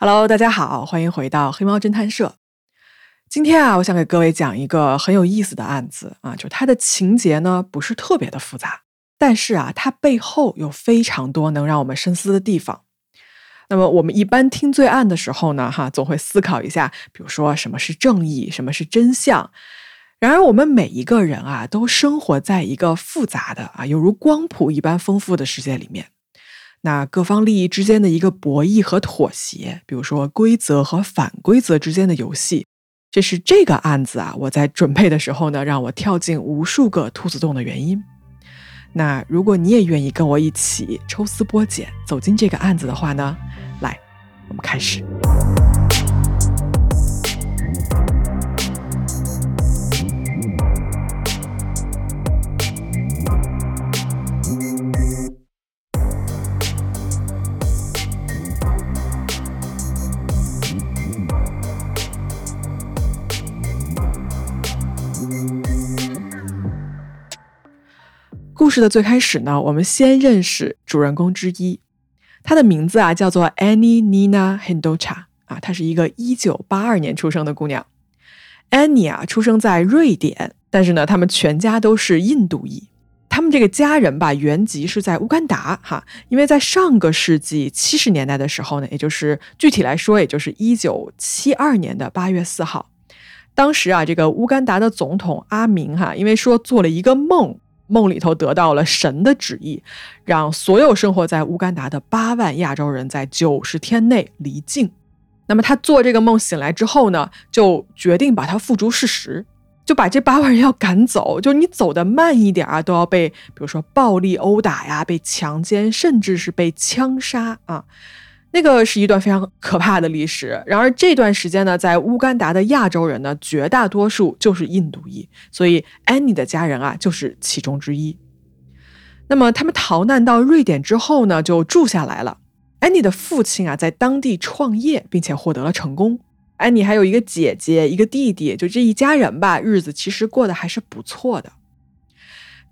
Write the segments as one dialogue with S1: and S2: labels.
S1: Hello，大家好，欢迎回到黑猫侦探社。今天啊，我想给各位讲一个很有意思的案子啊，就它的情节呢不是特别的复杂，但是啊，它背后有非常多能让我们深思的地方。那么我们一般听罪案的时候呢，哈，总会思考一下，比如说什么是正义，什么是真相。然而，我们每一个人啊，都生活在一个复杂的啊，犹如光谱一般丰富的世界里面。那各方利益之间的一个博弈和妥协，比如说规则和反规则之间的游戏，这是这个案子啊，我在准备的时候呢，让我跳进无数个兔子洞的原因。那如果你也愿意跟我一起抽丝剥茧，走进这个案子的话呢，来，我们开始。故事的最开始呢，我们先认识主人公之一，她的名字啊叫做 Annie Nina Hendocha 啊，她是一个一九八二年出生的姑娘。Annie 啊，出生在瑞典，但是呢，他们全家都是印度裔。他们这个家人吧，原籍是在乌干达哈，因为在上个世纪七十年代的时候呢，也就是具体来说，也就是一九七二年的八月四号，当时啊，这个乌干达的总统阿明哈，因为说做了一个梦。梦里头得到了神的旨意，让所有生活在乌干达的八万亚洲人在九十天内离境。那么他做这个梦醒来之后呢，就决定把它付诸事实，就把这八万人要赶走。就你走的慢一点啊，都要被比如说暴力殴打呀，被强奸，甚至是被枪杀啊。那个是一段非常可怕的历史。然而这段时间呢，在乌干达的亚洲人呢，绝大多数就是印度裔，所以安妮的家人啊，就是其中之一。那么他们逃难到瑞典之后呢，就住下来了。安妮的父亲啊，在当地创业，并且获得了成功。安妮还有一个姐姐，一个弟弟，就这一家人吧，日子其实过得还是不错的。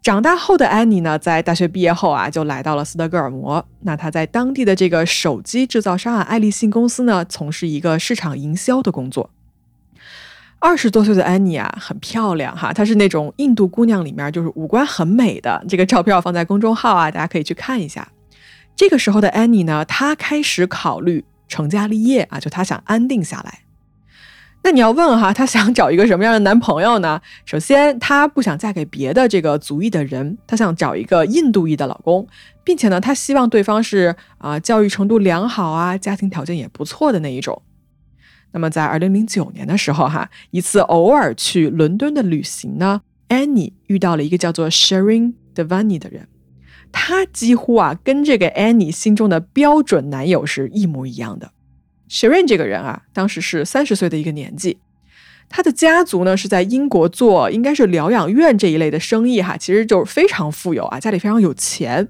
S1: 长大后的安妮呢，在大学毕业后啊，就来到了斯德哥尔摩。那她在当地的这个手机制造商啊，爱立信公司呢，从事一个市场营销的工作。二十多岁的安妮啊，很漂亮哈，她是那种印度姑娘里面就是五官很美的。这个照片放在公众号啊，大家可以去看一下。这个时候的安妮呢，她开始考虑成家立业啊，就她想安定下来。那你要问哈，她想找一个什么样的男朋友呢？首先，她不想嫁给别的这个族裔的人，她想找一个印度裔的老公，并且呢，她希望对方是啊，教育程度良好啊，家庭条件也不错的那一种。那么，在二零零九年的时候哈，一次偶尔去伦敦的旅行呢，Annie 遇到了一个叫做 Sharon Devani 的人，他几乎啊，跟这个 Annie 心中的标准男友是一模一样的。Sharon 这个人啊，当时是三十岁的一个年纪，他的家族呢是在英国做应该是疗养院这一类的生意哈，其实就是非常富有啊，家里非常有钱。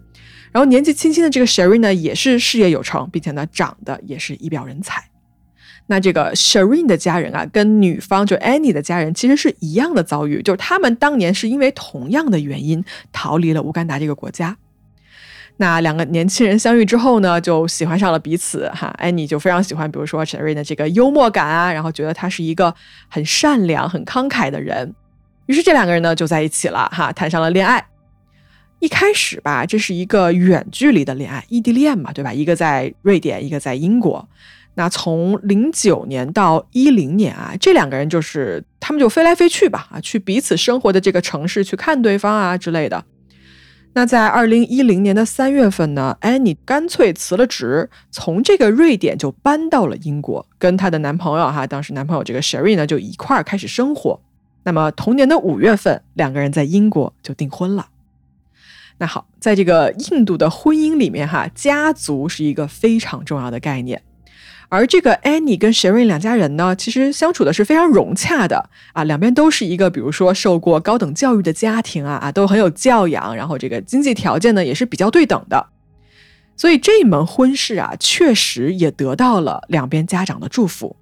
S1: 然后年纪轻轻的这个 Sharon 呢，也是事业有成，并且呢长得也是一表人才。那这个 Sharon 的家人啊，跟女方就 Annie 的家人其实是一样的遭遇，就是他们当年是因为同样的原因逃离了乌干达这个国家。那两个年轻人相遇之后呢，就喜欢上了彼此哈。安妮就非常喜欢，比如说查理的这个幽默感啊，然后觉得他是一个很善良、很慷慨的人。于是这两个人呢就在一起了哈，谈上了恋爱。一开始吧，这是一个远距离的恋爱，异地恋嘛，对吧？一个在瑞典，一个在英国。那从零九年到一零年啊，这两个人就是他们就飞来飞去吧啊，去彼此生活的这个城市去看对方啊之类的。那在二零一零年的三月份呢，安妮干脆辞了职，从这个瑞典就搬到了英国，跟她的男朋友哈，当时男朋友这个 Sherry 呢就一块儿开始生活。那么同年的五月份，两个人在英国就订婚了。那好，在这个印度的婚姻里面哈，家族是一个非常重要的概念。而这个 Annie 跟 Sherry 两家人呢，其实相处的是非常融洽的啊，两边都是一个，比如说受过高等教育的家庭啊啊，都很有教养，然后这个经济条件呢也是比较对等的，所以这门婚事啊，确实也得到了两边家长的祝福。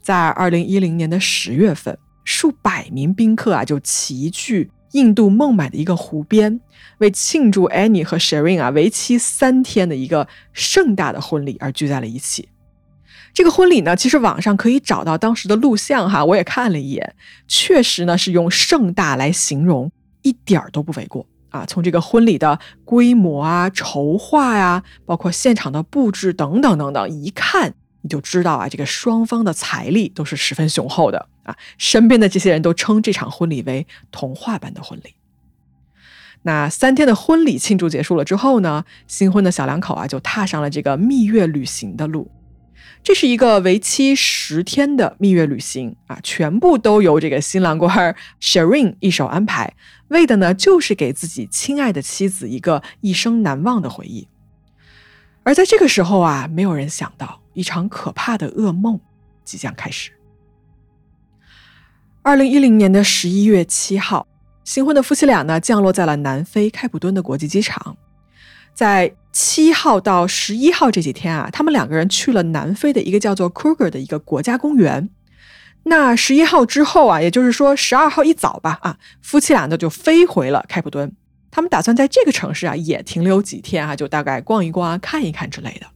S1: 在二零一零年的十月份，数百名宾客啊就齐聚印度孟买的一个湖边，为庆祝 Annie 和 Sherry 啊为期三天的一个盛大的婚礼而聚在了一起。这个婚礼呢，其实网上可以找到当时的录像哈，我也看了一眼，确实呢是用盛大来形容，一点儿都不为过啊。从这个婚礼的规模啊、筹划呀，包括现场的布置等等等等，一看你就知道啊，这个双方的财力都是十分雄厚的啊。身边的这些人都称这场婚礼为童话般的婚礼。那三天的婚礼庆祝结束了之后呢，新婚的小两口啊就踏上了这个蜜月旅行的路。这是一个为期十天的蜜月旅行啊，全部都由这个新郎官 Shireen 一手安排，为的呢就是给自己亲爱的妻子一个一生难忘的回忆。而在这个时候啊，没有人想到一场可怕的噩梦即将开始。二零一零年的十一月七号，新婚的夫妻俩呢降落在了南非开普敦的国际机场，在。七号到十一号这几天啊，他们两个人去了南非的一个叫做 Kruger 的一个国家公园。那十一号之后啊，也就是说十二号一早吧，啊，夫妻俩呢就飞回了开普敦。他们打算在这个城市啊也停留几天啊，就大概逛一逛啊、看一看之类的。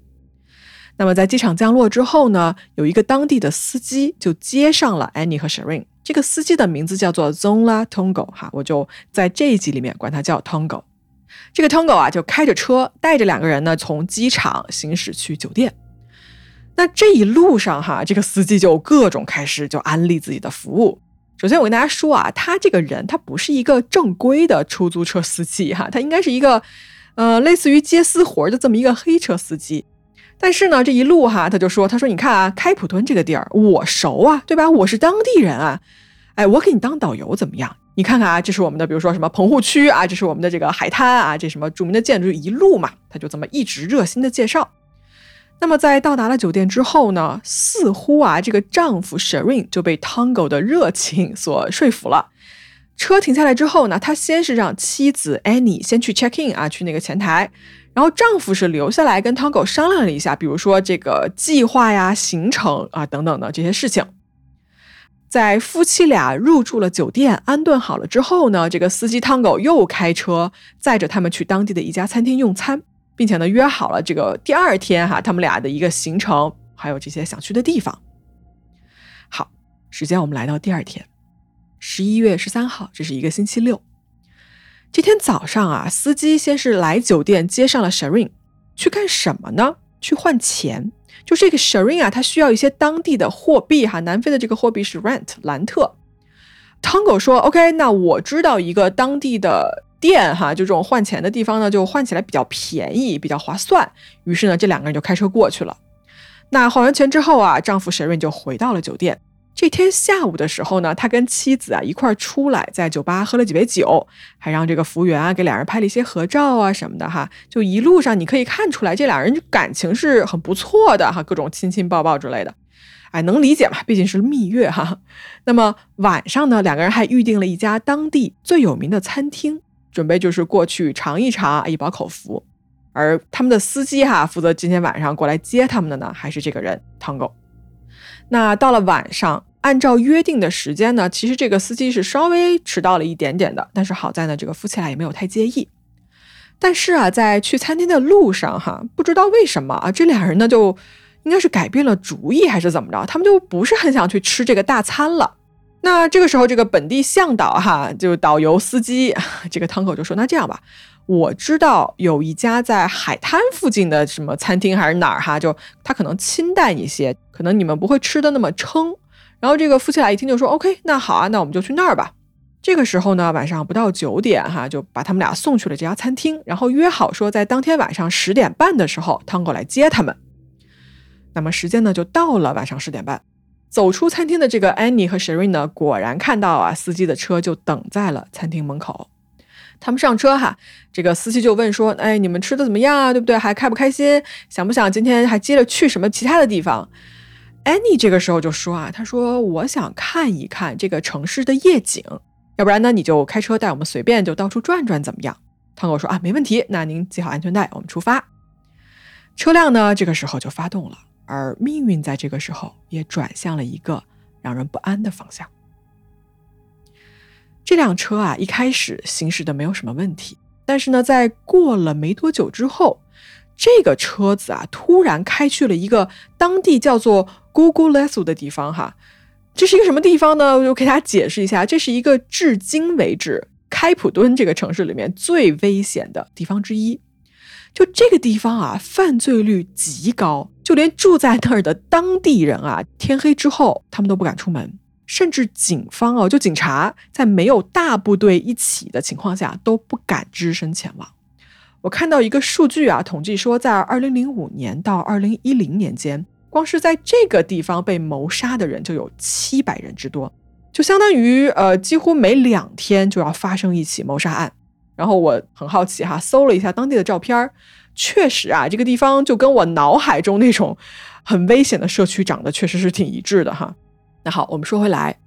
S1: 那么在机场降落之后呢，有一个当地的司机就接上了 Annie 和 Shireen。这个司机的名字叫做 Zola Tongo，哈，我就在这一集里面管他叫 Tongo。这个 Tongo 啊，就开着车带着两个人呢，从机场行驶去酒店。那这一路上哈，这个司机就各种开始就安利自己的服务。首先我跟大家说啊，他这个人他不是一个正规的出租车司机哈，他应该是一个呃类似于接私活的这么一个黑车司机。但是呢，这一路哈，他就说，他说你看啊，开普敦这个地儿我熟啊，对吧？我是当地人啊，哎，我给你当导游怎么样？你看看啊，这是我们的，比如说什么棚户区啊，这是我们的这个海滩啊，这什么著名的建筑一路嘛，他就这么一直热心的介绍。那么在到达了酒店之后呢，似乎啊，这个丈夫 Shireen 就被 Tongo 的热情所说服了。车停下来之后呢，他先是让妻子 Annie 先去 check in 啊，去那个前台，然后丈夫是留下来跟 Tongo 商量了一下，比如说这个计划呀、行程啊等等的这些事情。在夫妻俩入住了酒店、安顿好了之后呢，这个司机汤狗又开车载着他们去当地的一家餐厅用餐，并且呢约好了这个第二天哈他们俩的一个行程，还有这些想去的地方。好，时间我们来到第二天，十一月十三号，这是一个星期六。这天早上啊，司机先是来酒店接上了 Shireen，去干什么呢？去换钱。就这个 Shirin 啊，它需要一些当地的货币哈，南非的这个货币是 rent 兰特。Tango 说：“OK，那我知道一个当地的店哈，就这种换钱的地方呢，就换起来比较便宜，比较划算。”于是呢，这两个人就开车过去了。那换完钱之后啊，丈夫 Shirin 就回到了酒店。这天下午的时候呢，他跟妻子啊一块儿出来，在酒吧喝了几杯酒，还让这个服务员啊给两人拍了一些合照啊什么的哈。就一路上你可以看出来，这俩人感情是很不错的哈，各种亲亲抱抱之类的。哎，能理解嘛？毕竟是蜜月哈。那么晚上呢，两个人还预定了一家当地最有名的餐厅，准备就是过去尝一尝，一饱口福。而他们的司机哈，负责今天晚上过来接他们的呢，还是这个人 Tango。那到了晚上，按照约定的时间呢，其实这个司机是稍微迟到了一点点的，但是好在呢，这个夫妻俩也没有太介意。但是啊，在去餐厅的路上，哈，不知道为什么啊，这俩人呢就应该是改变了主意还是怎么着，他们就不是很想去吃这个大餐了。那这个时候，这个本地向导哈，就导游司机这个汤口就说：“那这样吧。”我知道有一家在海滩附近的什么餐厅还是哪儿哈，就它可能清淡一些，可能你们不会吃的那么撑。然后这个夫妻俩一听就说：“OK，那好啊，那我们就去那儿吧。”这个时候呢，晚上不到九点哈，就把他们俩送去了这家餐厅，然后约好说在当天晚上十点半的时候汤过来接他们。那么时间呢就到了晚上十点半，走出餐厅的这个安妮和 Shireen 呢，果然看到啊司机的车就等在了餐厅门口。他们上车哈，这个司机就问说：“哎，你们吃的怎么样啊？对不对？还开不开心？想不想今天还接着去什么其他的地方？”安妮这个时候就说啊：“他说我想看一看这个城市的夜景，要不然呢你就开车带我们随便就到处转转怎么样？”汤狗说：“啊，没问题，那您系好安全带，我们出发。”车辆呢这个时候就发动了，而命运在这个时候也转向了一个让人不安的方向。这辆车啊，一开始行驶的没有什么问题，但是呢，在过了没多久之后，这个车子啊，突然开去了一个当地叫做 Google Lesu 的地方哈。这是一个什么地方呢？我就给大家解释一下，这是一个至今为止开普敦这个城市里面最危险的地方之一。就这个地方啊，犯罪率极高，就连住在那儿的当地人啊，天黑之后他们都不敢出门，甚至警方哦，就警察在没有大部队一起的情况下都不敢只身前往。我看到一个数据啊，统计说，在二零零五年到二零一零年间，光是在这个地方被谋杀的人就有七百人之多，就相当于呃，几乎每两天就要发生一起谋杀案。然后我很好奇哈，搜了一下当地的照片儿，确实啊，这个地方就跟我脑海中那种很危险的社区长得确实是挺一致的哈。那好，我们说回来，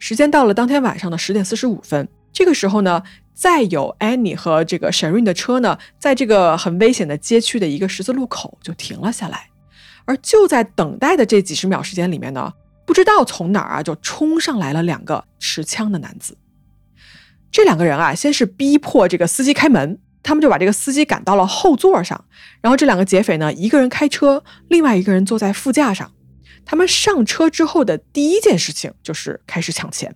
S1: 时间到了当天晚上的十点四十五分，这个时候呢。再有 Annie 和这个 Sharon 的车呢，在这个很危险的街区的一个十字路口就停了下来，而就在等待的这几十秒时间里面呢，不知道从哪儿啊就冲上来了两个持枪的男子。这两个人啊，先是逼迫这个司机开门，他们就把这个司机赶到了后座上，然后这两个劫匪呢，一个人开车，另外一个人坐在副驾上。他们上车之后的第一件事情就是开始抢钱。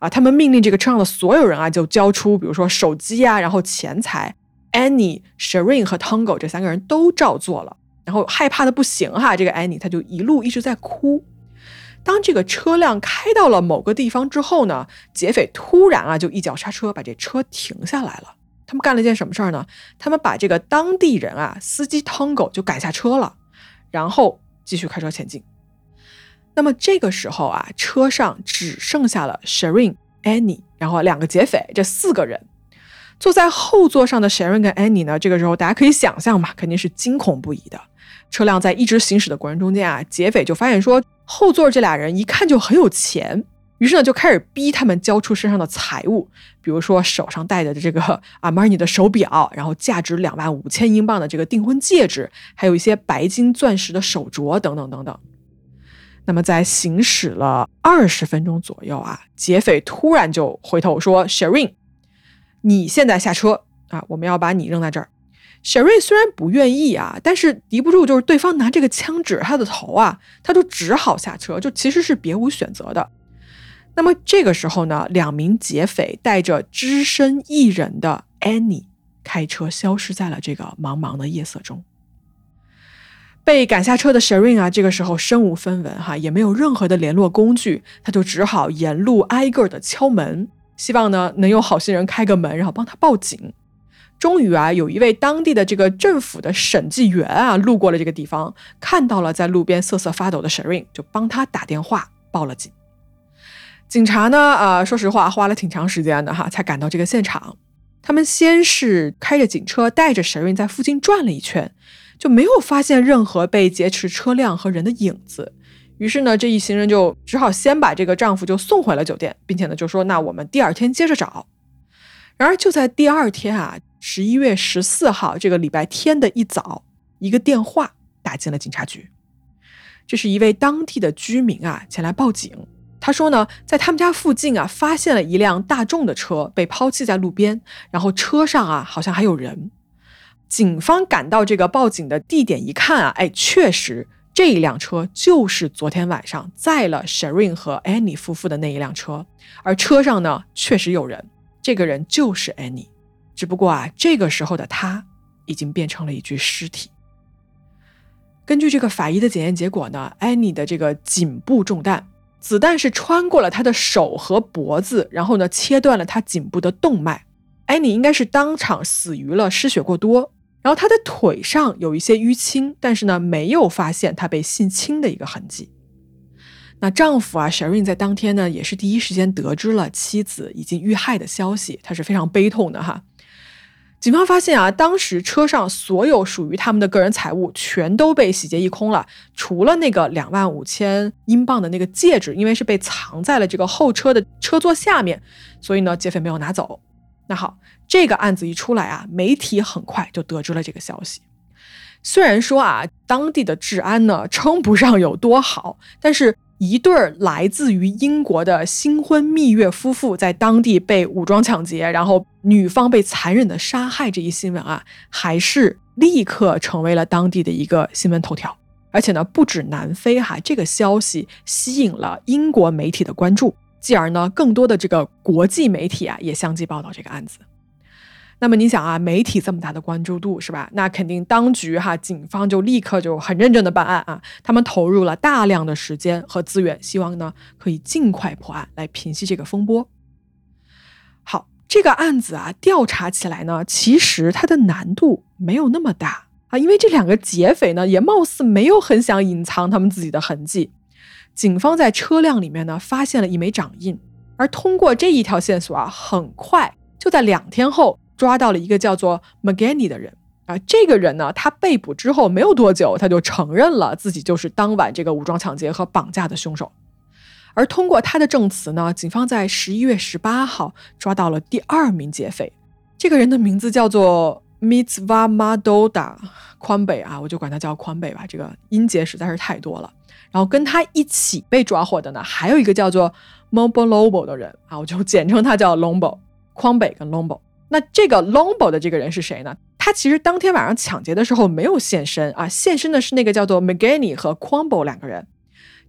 S1: 啊！他们命令这个车上的所有人啊，就交出，比如说手机啊，然后钱财。Annie、Sharon 和 Tango 这三个人都照做了，然后害怕的不行哈。这个 Annie 他就一路一直在哭。当这个车辆开到了某个地方之后呢，劫匪突然啊就一脚刹车，把这车停下来了。他们干了一件什么事儿呢？他们把这个当地人啊，司机 Tango 就赶下车了，然后继续开车前进。那么这个时候啊，车上只剩下了 Sharon、Annie，然后两个劫匪，这四个人坐在后座上的 Sharon 跟 Annie 呢，这个时候大家可以想象嘛，肯定是惊恐不已的。车辆在一直行驶的过程中间啊，劫匪就发现说后座这俩人一看就很有钱，于是呢就开始逼他们交出身上的财物，比如说手上戴的这个阿玛尼的手表，然后价值两万五千英镑的这个订婚戒指，还有一些白金钻石的手镯等等等等。那么在行驶了二十分钟左右啊，劫匪突然就回头说：“Sharon，你现在下车啊，我们要把你扔在这儿。”Sharon 虽然不愿意啊，但是敌不住就是对方拿这个枪指着他的头啊，他就只好下车，就其实是别无选择的。那么这个时候呢，两名劫匪带着只身一人的 Annie 开车消失在了这个茫茫的夜色中。被赶下车的 Sharon 啊，这个时候身无分文哈，也没有任何的联络工具，他就只好沿路挨个的敲门，希望呢能有好心人开个门，然后帮他报警。终于啊，有一位当地的这个政府的审计员啊，路过了这个地方，看到了在路边瑟瑟发抖的 Sharon，就帮他打电话报了警。警察呢，啊，说实话花了挺长时间的哈，才赶到这个现场。他们先是开着警车带着 Sharon 在附近转了一圈。就没有发现任何被劫持车辆和人的影子，于是呢，这一行人就只好先把这个丈夫就送回了酒店，并且呢，就说那我们第二天接着找。然而就在第二天啊，十一月十四号这个礼拜天的一早，一个电话打进了警察局，这是一位当地的居民啊前来报警，他说呢，在他们家附近啊发现了一辆大众的车被抛弃在路边，然后车上啊好像还有人。警方赶到这个报警的地点一看啊，哎，确实这一辆车就是昨天晚上载了 Sharon 和 Annie 夫妇的那一辆车，而车上呢确实有人，这个人就是 Annie，只不过啊，这个时候的他已经变成了一具尸体。根据这个法医的检验结果呢，Annie 的这个颈部中弹，子弹是穿过了他的手和脖子，然后呢切断了他颈部的动脉，Annie 应该是当场死于了失血过多。然后他的腿上有一些淤青，但是呢，没有发现他被性侵的一个痕迹。那丈夫啊，Sharon 在当天呢，也是第一时间得知了妻子已经遇害的消息，他是非常悲痛的哈。警方发现啊，当时车上所有属于他们的个人财物全都被洗劫一空了，除了那个两万五千英镑的那个戒指，因为是被藏在了这个后车的车座下面，所以呢，劫匪没有拿走。那好。这个案子一出来啊，媒体很快就得知了这个消息。虽然说啊，当地的治安呢称不上有多好，但是一对儿来自于英国的新婚蜜月夫妇在当地被武装抢劫，然后女方被残忍的杀害这一新闻啊，还是立刻成为了当地的一个新闻头条。而且呢，不止南非哈，这个消息吸引了英国媒体的关注，继而呢，更多的这个国际媒体啊也相继报道这个案子。那么你想啊，媒体这么大的关注度是吧？那肯定当局哈，警方就立刻就很认真的办案啊，他们投入了大量的时间和资源，希望呢可以尽快破案来平息这个风波。好，这个案子啊，调查起来呢，其实它的难度没有那么大啊，因为这两个劫匪呢，也貌似没有很想隐藏他们自己的痕迹。警方在车辆里面呢，发现了一枚掌印，而通过这一条线索啊，很快就在两天后。抓到了一个叫做 McGanny 的人啊，这个人呢，他被捕之后没有多久，他就承认了自己就是当晚这个武装抢劫和绑架的凶手。而通过他的证词呢，警方在十一月十八号抓到了第二名劫匪，这个人的名字叫做 Mitzva Madoda 宽北啊，我就管他叫宽北吧，这个音节实在是太多了。然后跟他一起被抓获的呢，还有一个叫做 Mobolo Lobo 的人啊，我就简称他叫 Lombo 宽北跟 Lombo。那这个 Lombo 的这个人是谁呢？他其实当天晚上抢劫的时候没有现身啊，现身的是那个叫做 McGanny 和 Quambo 两个人。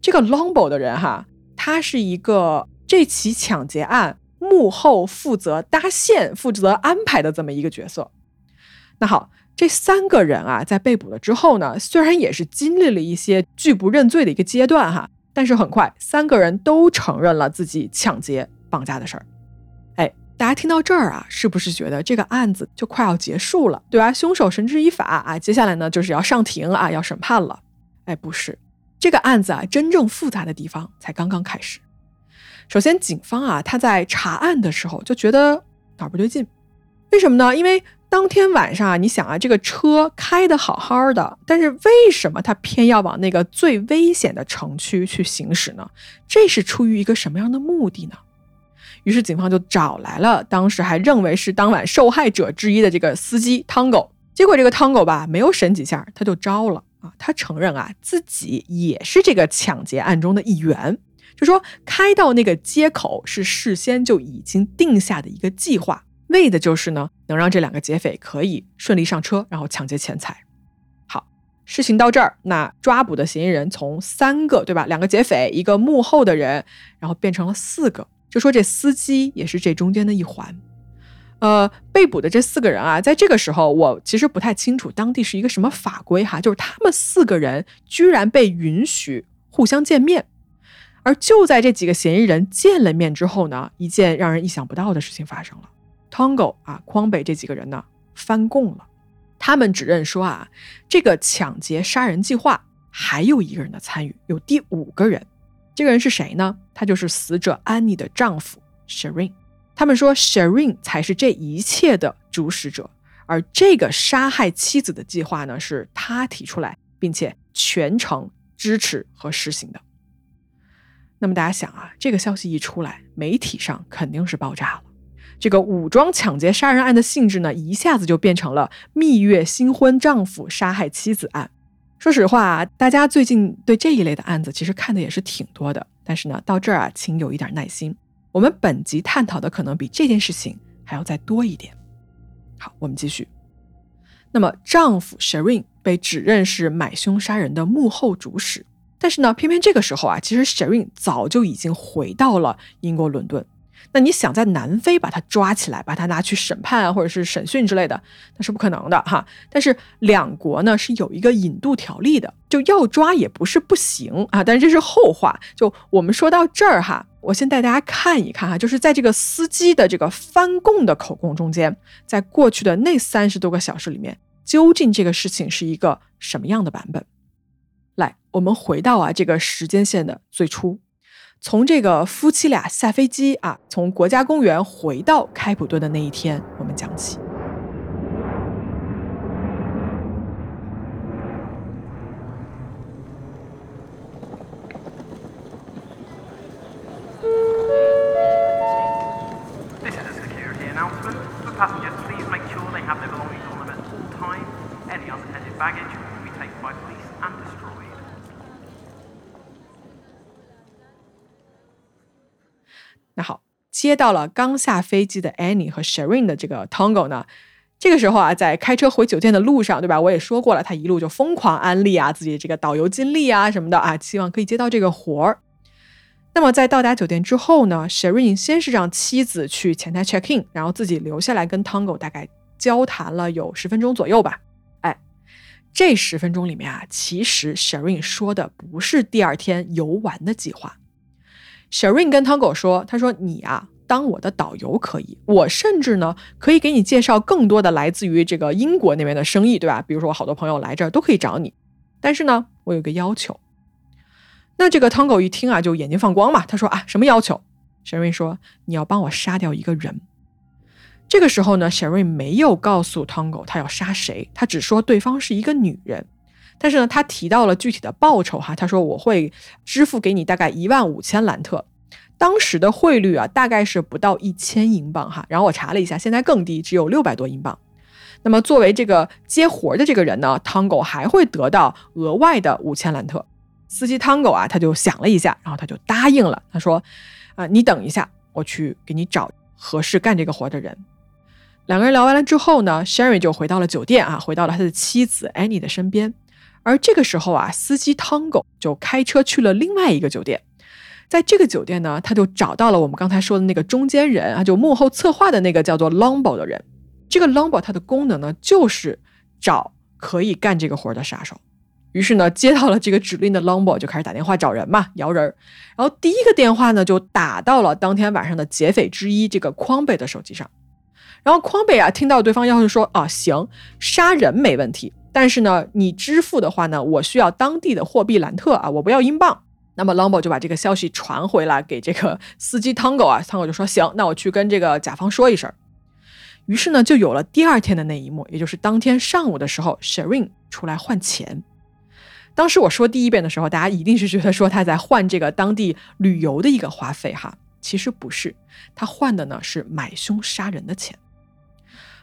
S1: 这个 Lombo 的人哈，他是一个这起抢劫案幕后负责搭线、负责安排的这么一个角色。那好，这三个人啊，在被捕了之后呢，虽然也是经历了一些拒不认罪的一个阶段哈，但是很快三个人都承认了自己抢劫、绑架的事儿。大家听到这儿啊，是不是觉得这个案子就快要结束了，对吧？凶手绳之以法啊，接下来呢就是要上庭啊，要审判了。哎，不是，这个案子啊，真正复杂的地方才刚刚开始。首先，警方啊，他在查案的时候就觉得哪儿不对劲，为什么呢？因为当天晚上啊，你想啊，这个车开的好好的，但是为什么他偏要往那个最危险的城区去行驶呢？这是出于一个什么样的目的呢？于是警方就找来了当时还认为是当晚受害者之一的这个司机汤狗，结果这个汤狗吧没有审几下他就招了啊，他承认啊自己也是这个抢劫案中的一员，就说开到那个街口是事先就已经定下的一个计划，为的就是呢能让这两个劫匪可以顺利上车，然后抢劫钱财。好，事情到这儿，那抓捕的嫌疑人从三个对吧，两个劫匪，一个幕后的人，然后变成了四个。就说这司机也是这中间的一环，呃，被捕的这四个人啊，在这个时候我其实不太清楚当地是一个什么法规哈，就是他们四个人居然被允许互相见面，而就在这几个嫌疑人见了面之后呢，一件让人意想不到的事情发生了，Tongo 啊，匡北这几个人呢翻供了，他们指认说啊，这个抢劫杀人计划还有一个人的参与，有第五个人。这个人是谁呢？他就是死者安妮的丈夫 Shirin。他们说 Shirin 才是这一切的主使者，而这个杀害妻子的计划呢，是他提出来，并且全程支持和实行的。那么大家想啊，这个消息一出来，媒体上肯定是爆炸了。这个武装抢劫杀人案的性质呢，一下子就变成了蜜月新婚丈夫杀害妻子案。说实话，大家最近对这一类的案子其实看的也是挺多的。但是呢，到这儿啊，请有一点耐心。我们本集探讨的可能比这件事情还要再多一点。好，我们继续。那么，丈夫 Shireen 被指认是买凶杀人的幕后主使，但是呢，偏偏这个时候啊，其实 Shireen 早就已经回到了英国伦敦。那你想在南非把他抓起来，把他拿去审判啊，或者是审讯之类的，那是不可能的哈。但是两国呢是有一个引渡条例的，就要抓也不是不行啊。但是这是后话。就我们说到这儿哈，我先带大家看一看哈，就是在这个司机的这个翻供的口供中间，在过去的那三十多个小时里面，究竟这个事情是一个什么样的版本？来，我们回到啊这个时间线的最初。从这个夫妻俩下飞机啊，从国家公园回到开普敦的那一天，我们讲起。接到了刚下飞机的 Annie 和 sharin 的这个 Tango 呢，这个时候啊，在开车回酒店的路上，对吧？我也说过了，他一路就疯狂安利啊自己这个导游经历啊什么的啊，希望可以接到这个活儿。那么在到达酒店之后呢 sharin 先是让妻子去前台 check in，然后自己留下来跟 Tango 大概交谈了有十分钟左右吧。哎，这十分钟里面啊，其实 sharin 说的不是第二天游玩的计划。sharin 跟 Tango 说：“他说你啊，当我的导游可以，我甚至呢可以给你介绍更多的来自于这个英国那边的生意，对吧？比如说我好多朋友来这儿都可以找你，但是呢，我有个要求。”那这个 Tango 一听啊，就眼睛放光嘛。他说啊，什么要求？Sharon 说你要帮我杀掉一个人。这个时候呢，Sharon 没有告诉 Tango 他要杀谁，他只说对方是一个女人。但是呢，他提到了具体的报酬哈，他说我会支付给你大概一万五千兰特，当时的汇率啊大概是不到一千英镑哈。然后我查了一下，现在更低，只有六百多英镑。那么作为这个接活的这个人呢，Tango 还会得到额外的五千兰特。司机 Tango 啊，他就想了一下，然后他就答应了。他说：“啊，你等一下，我去给你找合适干这个活的人。”两个人聊完了之后呢，Sherry 就回到了酒店啊，回到了他的妻子 Annie 的身边。而这个时候啊，司机 Tango 就开车去了另外一个酒店。在这个酒店呢，他就找到了我们刚才说的那个中间人啊，就幕后策划的那个叫做 Longbo 的人。这个 Longbo 它的功能呢，就是找可以干这个活的杀手。于是呢，接到了这个指令的 Longbo 就开始打电话找人嘛，摇人儿。然后第一个电话呢，就打到了当天晚上的劫匪之一这个匡北的手机上。然后匡北啊，听到对方要求说啊，行，杀人没问题，但是呢，你支付的话呢，我需要当地的货币兰特啊，我不要英镑。那么 Lombo 就把这个消息传回来给这个司机 Tango 啊，Tango 就说行，那我去跟这个甲方说一声。于是呢，就有了第二天的那一幕，也就是当天上午的时候，Sharon 出来换钱。当时我说第一遍的时候，大家一定是觉得说他在换这个当地旅游的一个花费哈，其实不是，他换的呢是买凶杀人的钱。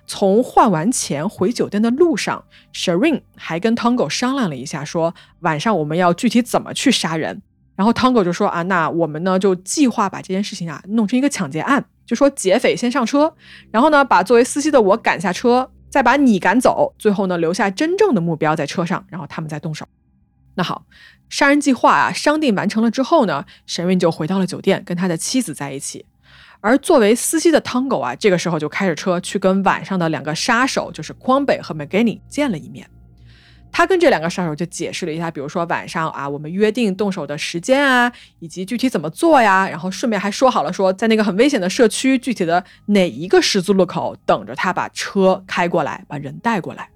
S1: 从换完钱回酒店的路上，Sharon 还跟 Tango 商量了一下，说晚上我们要具体怎么去杀人。然后 Tango 就说啊，那我们呢就计划把这件事情啊弄成一个抢劫案，就说劫匪先上车，然后呢把作为司机的我赶下车，再把你赶走，最后呢留下真正的目标在车上，然后他们再动手。那好，杀人计划啊，商定完成了之后呢，沈运就回到了酒店，跟他的妻子在一起。而作为司机的汤狗啊，这个时候就开着车去跟晚上的两个杀手，就是匡北和 McGinny 见了一面。他跟这两个杀手就解释了一下，比如说晚上啊，我们约定动手的时间啊，以及具体怎么做呀。然后顺便还说好了，说在那个很危险的社区，具体的哪一个十字路口等着他把车开过来，把人带过来。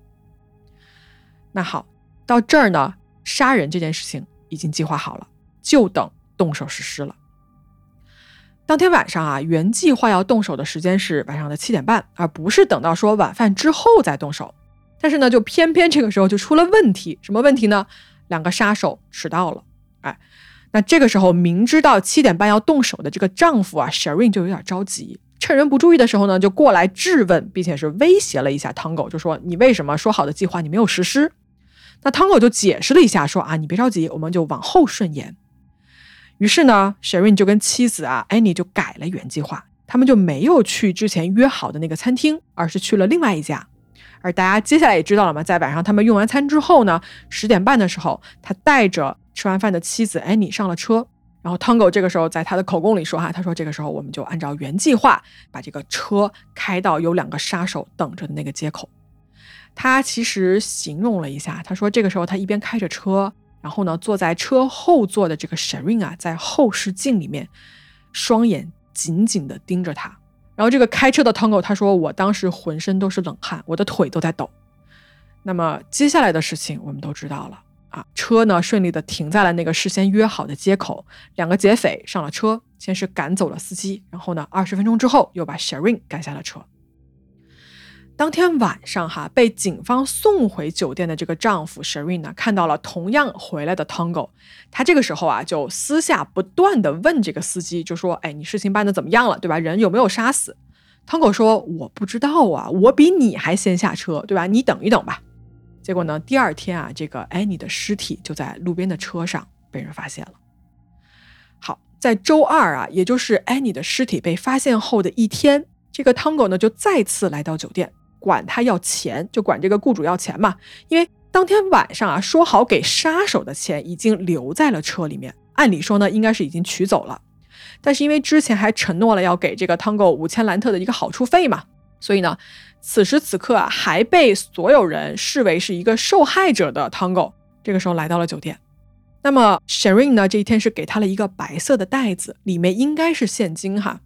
S1: 那好，到这儿呢。杀人这件事情已经计划好了，就等动手实施了。当天晚上啊，原计划要动手的时间是晚上的七点半，而不是等到说晚饭之后再动手。但是呢，就偏偏这个时候就出了问题。什么问题呢？两个杀手迟到了。哎，那这个时候明知道七点半要动手的这个丈夫啊，Sharon 就有点着急，趁人不注意的时候呢，就过来质问，并且是威胁了一下汤狗，就说你为什么说好的计划你没有实施？那汤狗就解释了一下，说啊，你别着急，我们就往后顺延。于是呢，Sharon 就跟妻子啊，Annie 就改了原计划，他们就没有去之前约好的那个餐厅，而是去了另外一家。而大家接下来也知道了嘛，在晚上他们用完餐之后呢，十点半的时候，他带着吃完饭的妻子 Annie 上了车。然后汤狗这个时候在他的口供里说哈，他说这个时候我们就按照原计划把这个车开到有两个杀手等着的那个街口。他其实形容了一下，他说这个时候他一边开着车，然后呢坐在车后座的这个 Sharon 啊，在后视镜里面，双眼紧紧地盯着他。然后这个开车的 Tango 他说，我当时浑身都是冷汗，我的腿都在抖。那么接下来的事情我们都知道了啊，车呢顺利的停在了那个事先约好的街口，两个劫匪上了车，先是赶走了司机，然后呢二十分钟之后又把 Sharon 赶下了车。当天晚上，哈被警方送回酒店的这个丈夫 Sharon 呢，看到了同样回来的 Tango，他这个时候啊，就私下不断的问这个司机，就说：“哎，你事情办的怎么样了，对吧？人有没有杀死？”Tango 说：“我不知道啊，我比你还先下车，对吧？你等一等吧。”结果呢，第二天啊，这个 Annie 的尸体就在路边的车上被人发现了。好，在周二啊，也就是安妮的尸体被发现后的一天，这个汤狗呢就再次来到酒店，管他要钱，就管这个雇主要钱嘛。因为当天晚上啊，说好给杀手的钱已经留在了车里面，按理说呢，应该是已经取走了。但是因为之前还承诺了要给这个汤狗五千兰特的一个好处费嘛，所以呢，此时此刻啊，还被所有人视为是一个受害者的汤狗，这个时候来到了酒店。那么 Sharon 呢？这一天是给他了一个白色的袋子，里面应该是现金哈。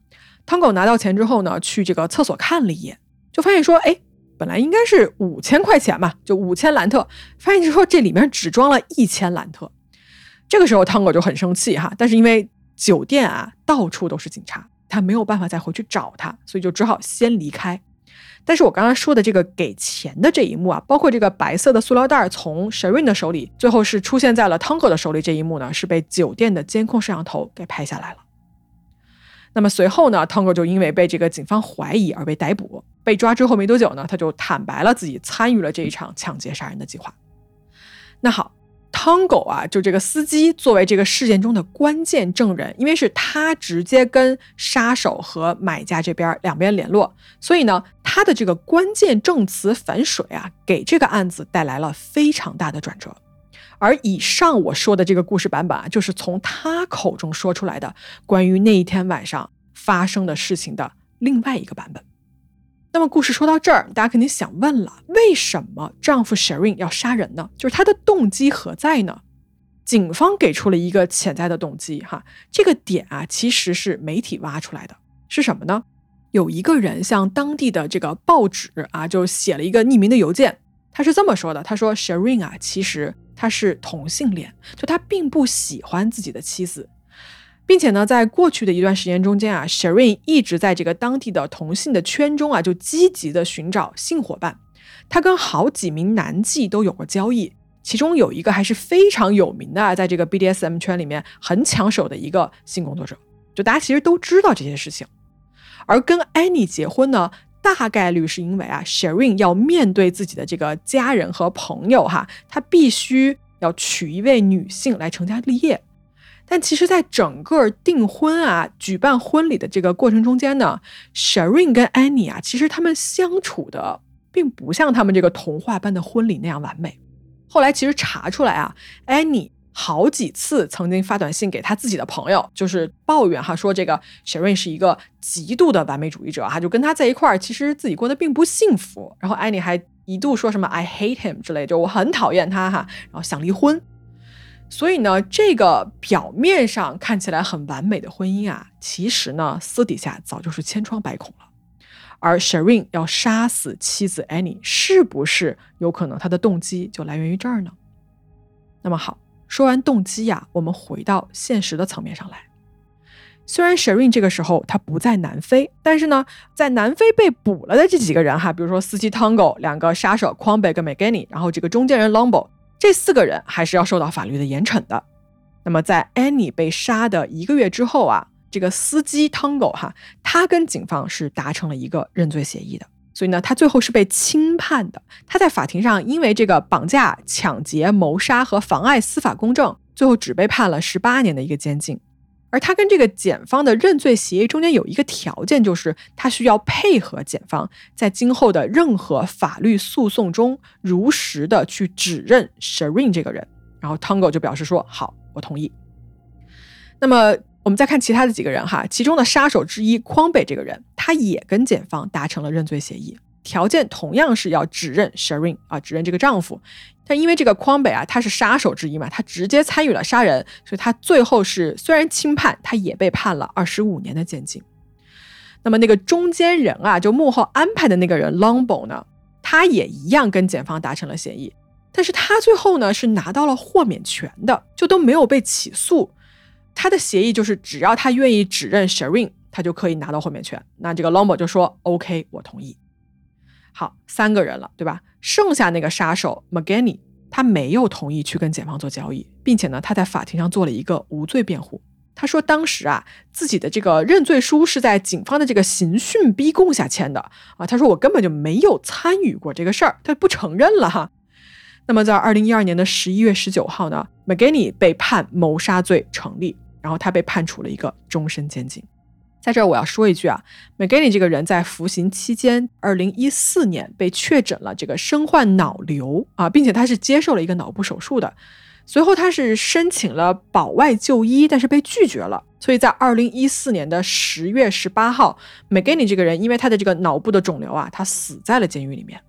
S1: 汤狗拿到钱之后呢，去这个厕所看了一眼，就发现说，哎，本来应该是五千块钱嘛，就五千兰特，发现就说这里面只装了一千兰特。这个时候汤狗就很生气哈，但是因为酒店啊到处都是警察，他没有办法再回去找他，所以就只好先离开。但是我刚刚说的这个给钱的这一幕啊，包括这个白色的塑料袋从 Sharon 的手里，最后是出现在了汤哥的手里这一幕呢，是被酒店的监控摄像头给拍下来了。那么随后呢，Tango 就因为被这个警方怀疑而被逮捕。被抓之后没多久呢，他就坦白了自己参与了这一场抢劫杀人的计划。那好。，Tango 啊，就这个司机作为这个事件中的关键证人，因为是他直接跟杀手和买家这边两边联络，所以呢，他的这个关键证词反水啊，给这个案子带来了非常大的转折。而以上我说的这个故事版本啊，就是从他口中说出来的关于那一天晚上发生的事情的另外一个版本。那么故事说到这儿，大家肯定想问了：为什么丈夫 Sharon 要杀人呢？就是他的动机何在呢？警方给出了一个潜在的动机，哈，这个点啊，其实是媒体挖出来的，是什么呢？有一个人向当地的这个报纸啊，就写了一个匿名的邮件，他是这么说的：他说 Sharon 啊，其实他是同性恋，就他并不喜欢自己的妻子。并且呢，在过去的一段时间中间啊，Sharon 一直在这个当地的同性的圈中啊，就积极的寻找性伙伴。他跟好几名男妓都有过交易，其中有一个还是非常有名的啊，在这个 BDSM 圈里面很抢手的一个性工作者。就大家其实都知道这些事情。而跟 Annie 结婚呢，大概率是因为啊，Sharon 要面对自己的这个家人和朋友哈，他必须要娶一位女性来成家立业。但其实，在整个订婚啊、举办婚礼的这个过程中间呢，Sharon 跟 Annie 啊，其实他们相处的并不像他们这个童话般的婚礼那样完美。后来其实查出来啊，Annie 好几次曾经发短信给他自己的朋友，就是抱怨哈，说这个 Sharon 是一个极度的完美主义者哈，就跟他在一块儿，其实自己过得并不幸福。然后 Annie 还一度说什么 “I hate him” 之类，就我很讨厌他哈，然后想离婚。所以呢，这个表面上看起来很完美的婚姻啊，其实呢，私底下早就是千疮百孔了。而 Sharon 要杀死妻子 Annie，是不是有可能他的动机就来源于这儿呢？那么好，说完动机呀，我们回到现实的层面上来。虽然 Sharon 这个时候他不在南非，但是呢，在南非被捕了的这几个人哈，比如说司机 Tango，两个杀手 Kwame 跟 McGanny，然后这个中间人 Lombo。这四个人还是要受到法律的严惩的。那么，在 Annie 被杀的一个月之后啊，这个司机 Tango 哈，他跟警方是达成了一个认罪协议的，所以呢，他最后是被轻判的。他在法庭上因为这个绑架、抢劫、谋杀和妨碍司法公正，最后只被判了十八年的一个监禁。而他跟这个检方的认罪协议中间有一个条件，就是他需要配合检方，在今后的任何法律诉讼中如实的去指认 Sharon 这个人。然后 Tango 就表示说：“好，我同意。”那么我们再看其他的几个人哈，其中的杀手之一匡北这个人，他也跟检方达成了认罪协议。条件同样是要指认 Sharin 啊，指认这个丈夫。但因为这个匡北啊，他是杀手之一嘛，他直接参与了杀人，所以他最后是虽然轻判，他也被判了二十五年的监禁。那么那个中间人啊，就幕后安排的那个人 Longbo 呢，他也一样跟检方达成了协议，但是他最后呢是拿到了豁免权的，就都没有被起诉。他的协议就是只要他愿意指认 Sharon，他就可以拿到豁免权。那这个 Longbo 就说 OK，我同意。好，三个人了，对吧？剩下那个杀手 McGanny，他没有同意去跟检方做交易，并且呢，他在法庭上做了一个无罪辩护。他说当时啊，自己的这个认罪书是在警方的这个刑讯逼供下签的啊。他说我根本就没有参与过这个事儿，他不承认了哈。那么在二零一二年的十一月十九号呢，McGanny 被判谋杀罪成立，然后他被判处了一个终身监禁。在这儿我要说一句啊 m c g i n n y 这个人在服刑期间，二零一四年被确诊了这个身患脑瘤啊，并且他是接受了一个脑部手术的。随后他是申请了保外就医，但是被拒绝了。所以在二零一四年的十月十八号 m c g i n n y 这个人因为他的这个脑部的肿瘤啊，他死在了监狱里面。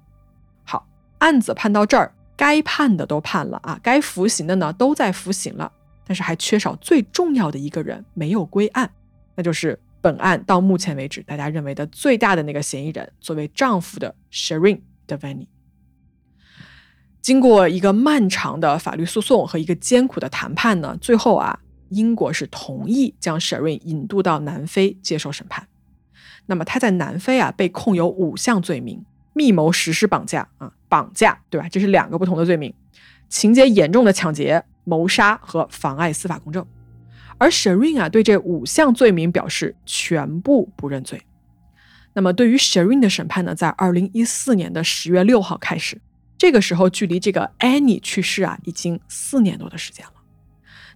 S1: 好，案子判到这儿，该判的都判了啊，该服刑的呢都在服刑了，但是还缺少最重要的一个人没有归案，那就是。本案到目前为止，大家认为的最大的那个嫌疑人，作为丈夫的 Shireen Devani，经过一个漫长的法律诉讼和一个艰苦的谈判呢，最后啊，英国是同意将 Shireen 引渡到南非接受审判。那么他在南非啊，被控有五项罪名：密谋实施绑架啊，绑架，对吧？这是两个不同的罪名，情节严重的抢劫、谋杀和妨碍司法公正。而 Shireen 啊，对这五项罪名表示全部不认罪。那么，对于 Shireen 的审判呢，在二零一四年的十月六号开始。这个时候，距离这个 Annie 去世啊，已经四年多的时间了。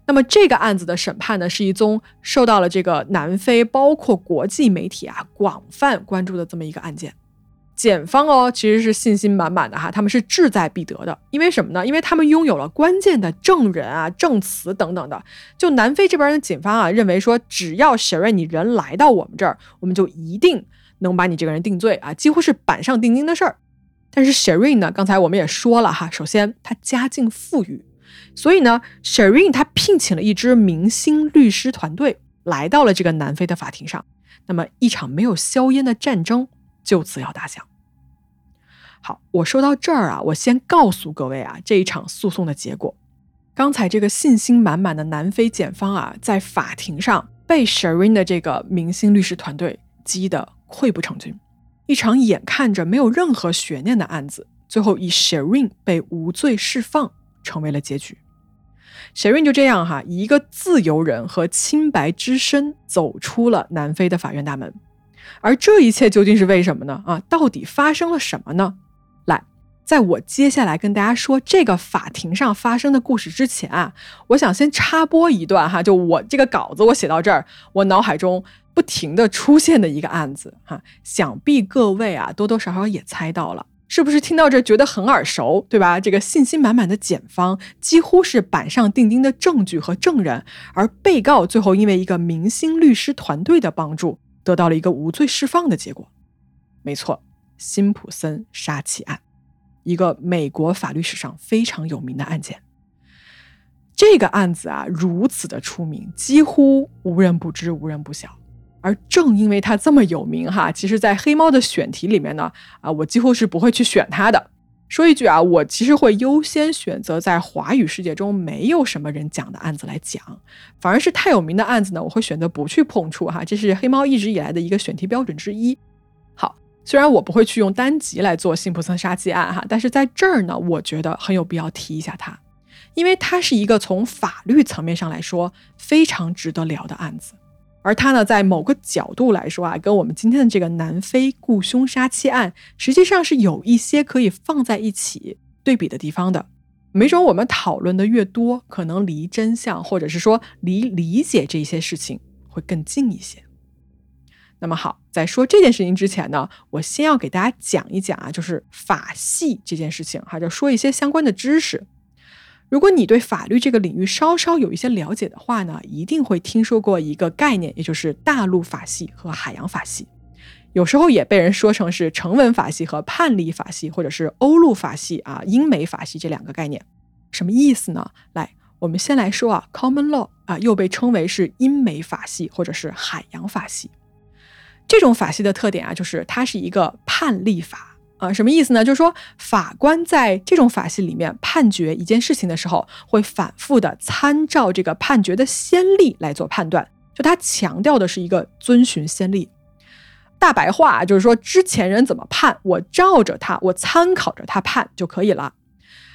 S1: 那么，这个案子的审判呢，是一宗受到了这个南非包括国际媒体啊广泛关注的这么一个案件。检方哦，其实是信心满满的哈，他们是志在必得的。因为什么呢？因为他们拥有了关键的证人啊、证词等等的。就南非这边的警方啊，认为说，只要 s h r 你人来到我们这儿，我们就一定能把你这个人定罪啊，几乎是板上钉钉的事儿。但是 s h r 呢，刚才我们也说了哈，首先他家境富裕，所以呢 s h r 他聘请了一支明星律师团队来到了这个南非的法庭上。那么一场没有硝烟的战争。就此要打响。好，我说到这儿啊，我先告诉各位啊，这一场诉讼的结果。刚才这个信心满满的南非检方啊，在法庭上被 Shirin 的这个明星律师团队击得溃不成军。一场眼看着没有任何悬念的案子，最后以 Shirin 被无罪释放成为了结局。Shirin 就这样哈，以一个自由人和清白之身走出了南非的法院大门。而这一切究竟是为什么呢？啊，到底发生了什么呢？来，在我接下来跟大家说这个法庭上发生的故事之前啊，我想先插播一段哈，就我这个稿子我写到这儿，我脑海中不停的出现的一个案子哈，想必各位啊多多少少也猜到了，是不是听到这觉得很耳熟，对吧？这个信心满满的检方，几乎是板上钉钉的证据和证人，而被告最后因为一个明星律师团队的帮助。得到了一个无罪释放的结果，没错，辛普森杀妻案，一个美国法律史上非常有名的案件。这个案子啊，如此的出名，几乎无人不知，无人不晓。而正因为它这么有名，哈，其实，在黑猫的选题里面呢，啊，我几乎是不会去选它的。说一句啊，我其实会优先选择在华语世界中没有什么人讲的案子来讲，反而是太有名的案子呢，我会选择不去碰触哈。这是黑猫一直以来的一个选题标准之一。好，虽然我不会去用单集来做辛普森杀妻案哈，但是在这儿呢，我觉得很有必要提一下它，因为它是一个从法律层面上来说非常值得聊的案子。而它呢，在某个角度来说啊，跟我们今天的这个南非雇凶杀妻案，实际上是有一些可以放在一起对比的地方的。没准我们讨论的越多，可能离真相，或者是说离理解这些事情会更近一些。那么好，在说这件事情之前呢，我先要给大家讲一讲啊，就是法系这件事情哈，就说一些相关的知识。如果你对法律这个领域稍稍有一些了解的话呢，一定会听说过一个概念，也就是大陆法系和海洋法系，有时候也被人说成是成文法系和判例法系，或者是欧陆法系啊、英美法系这两个概念，什么意思呢？来，我们先来说啊，common law 啊，又被称为是英美法系或者是海洋法系，这种法系的特点啊，就是它是一个判例法。啊，什么意思呢？就是说，法官在这种法系里面判决一件事情的时候，会反复的参照这个判决的先例来做判断。就他强调的是一个遵循先例。大白话就是说，之前人怎么判，我照着他，我参考着他判就可以了。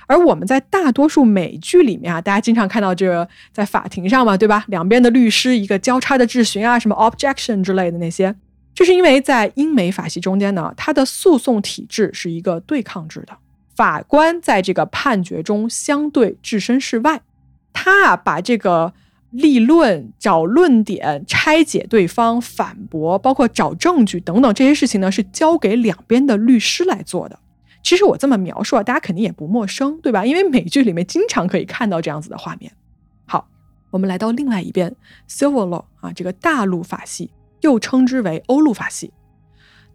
S1: 而我们在大多数美剧里面啊，大家经常看到这个在法庭上嘛，对吧？两边的律师一个交叉的质询啊，什么 objection 之类的那些。这是因为在英美法系中间呢，它的诉讼体制是一个对抗制的，法官在这个判决中相对置身事外，他啊把这个立论、找论点、拆解对方、反驳，包括找证据等等这些事情呢，是交给两边的律师来做的。其实我这么描述啊，大家肯定也不陌生，对吧？因为美剧里面经常可以看到这样子的画面。好，我们来到另外一边，Civil Law 啊，这个大陆法系，又称之为欧陆法系，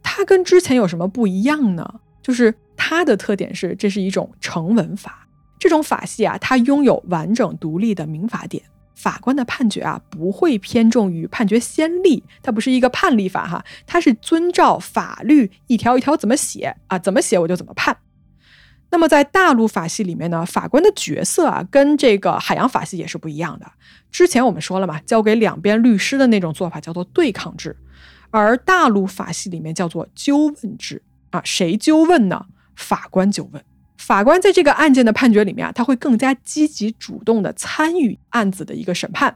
S1: 它跟之前有什么不一样呢？就是它的特点是，这是一种成文法，这种法系啊，它拥有完整独立的民法典。法官的判决啊，不会偏重于判决先例，它不是一个判例法哈，它是遵照法律一条一条怎么写啊，怎么写我就怎么判。那么在大陆法系里面呢，法官的角色啊，跟这个海洋法系也是不一样的。之前我们说了嘛，交给两边律师的那种做法叫做对抗制，而大陆法系里面叫做纠问制啊，谁纠问呢？法官纠问。法官在这个案件的判决里面啊，他会更加积极主动的参与案子的一个审判。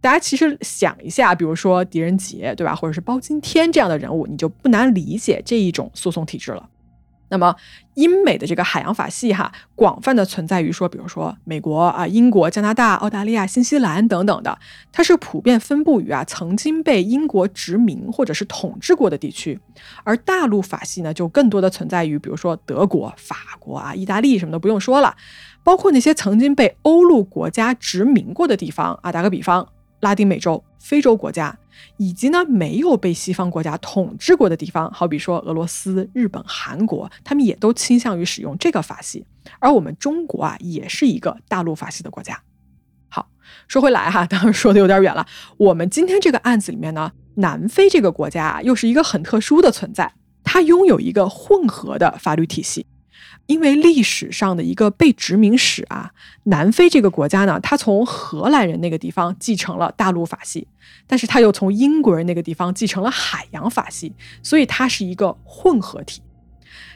S1: 大家其实想一下，比如说狄仁杰，对吧，或者是包青天这样的人物，你就不难理解这一种诉讼体制了。那么，英美的这个海洋法系哈，广泛的存在于说，比如说美国啊、英国、加拿大、澳大利亚、新西兰等等的，它是普遍分布于啊曾经被英国殖民或者是统治过的地区。而大陆法系呢，就更多的存在于，比如说德国、法国啊、意大利什么的，不用说了，包括那些曾经被欧陆国家殖民过的地方啊。打个比方。拉丁美洲、非洲国家，以及呢没有被西方国家统治过的地方，好比说俄罗斯、日本、韩国，他们也都倾向于使用这个法系。而我们中国啊，也是一个大陆法系的国家。好，说回来哈，当然说的有点远了。我们今天这个案子里面呢，南非这个国家啊，又是一个很特殊的存在，它拥有一个混合的法律体系。因为历史上的一个被殖民史啊，南非这个国家呢，它从荷兰人那个地方继承了大陆法系，但是它又从英国人那个地方继承了海洋法系，所以它是一个混合体。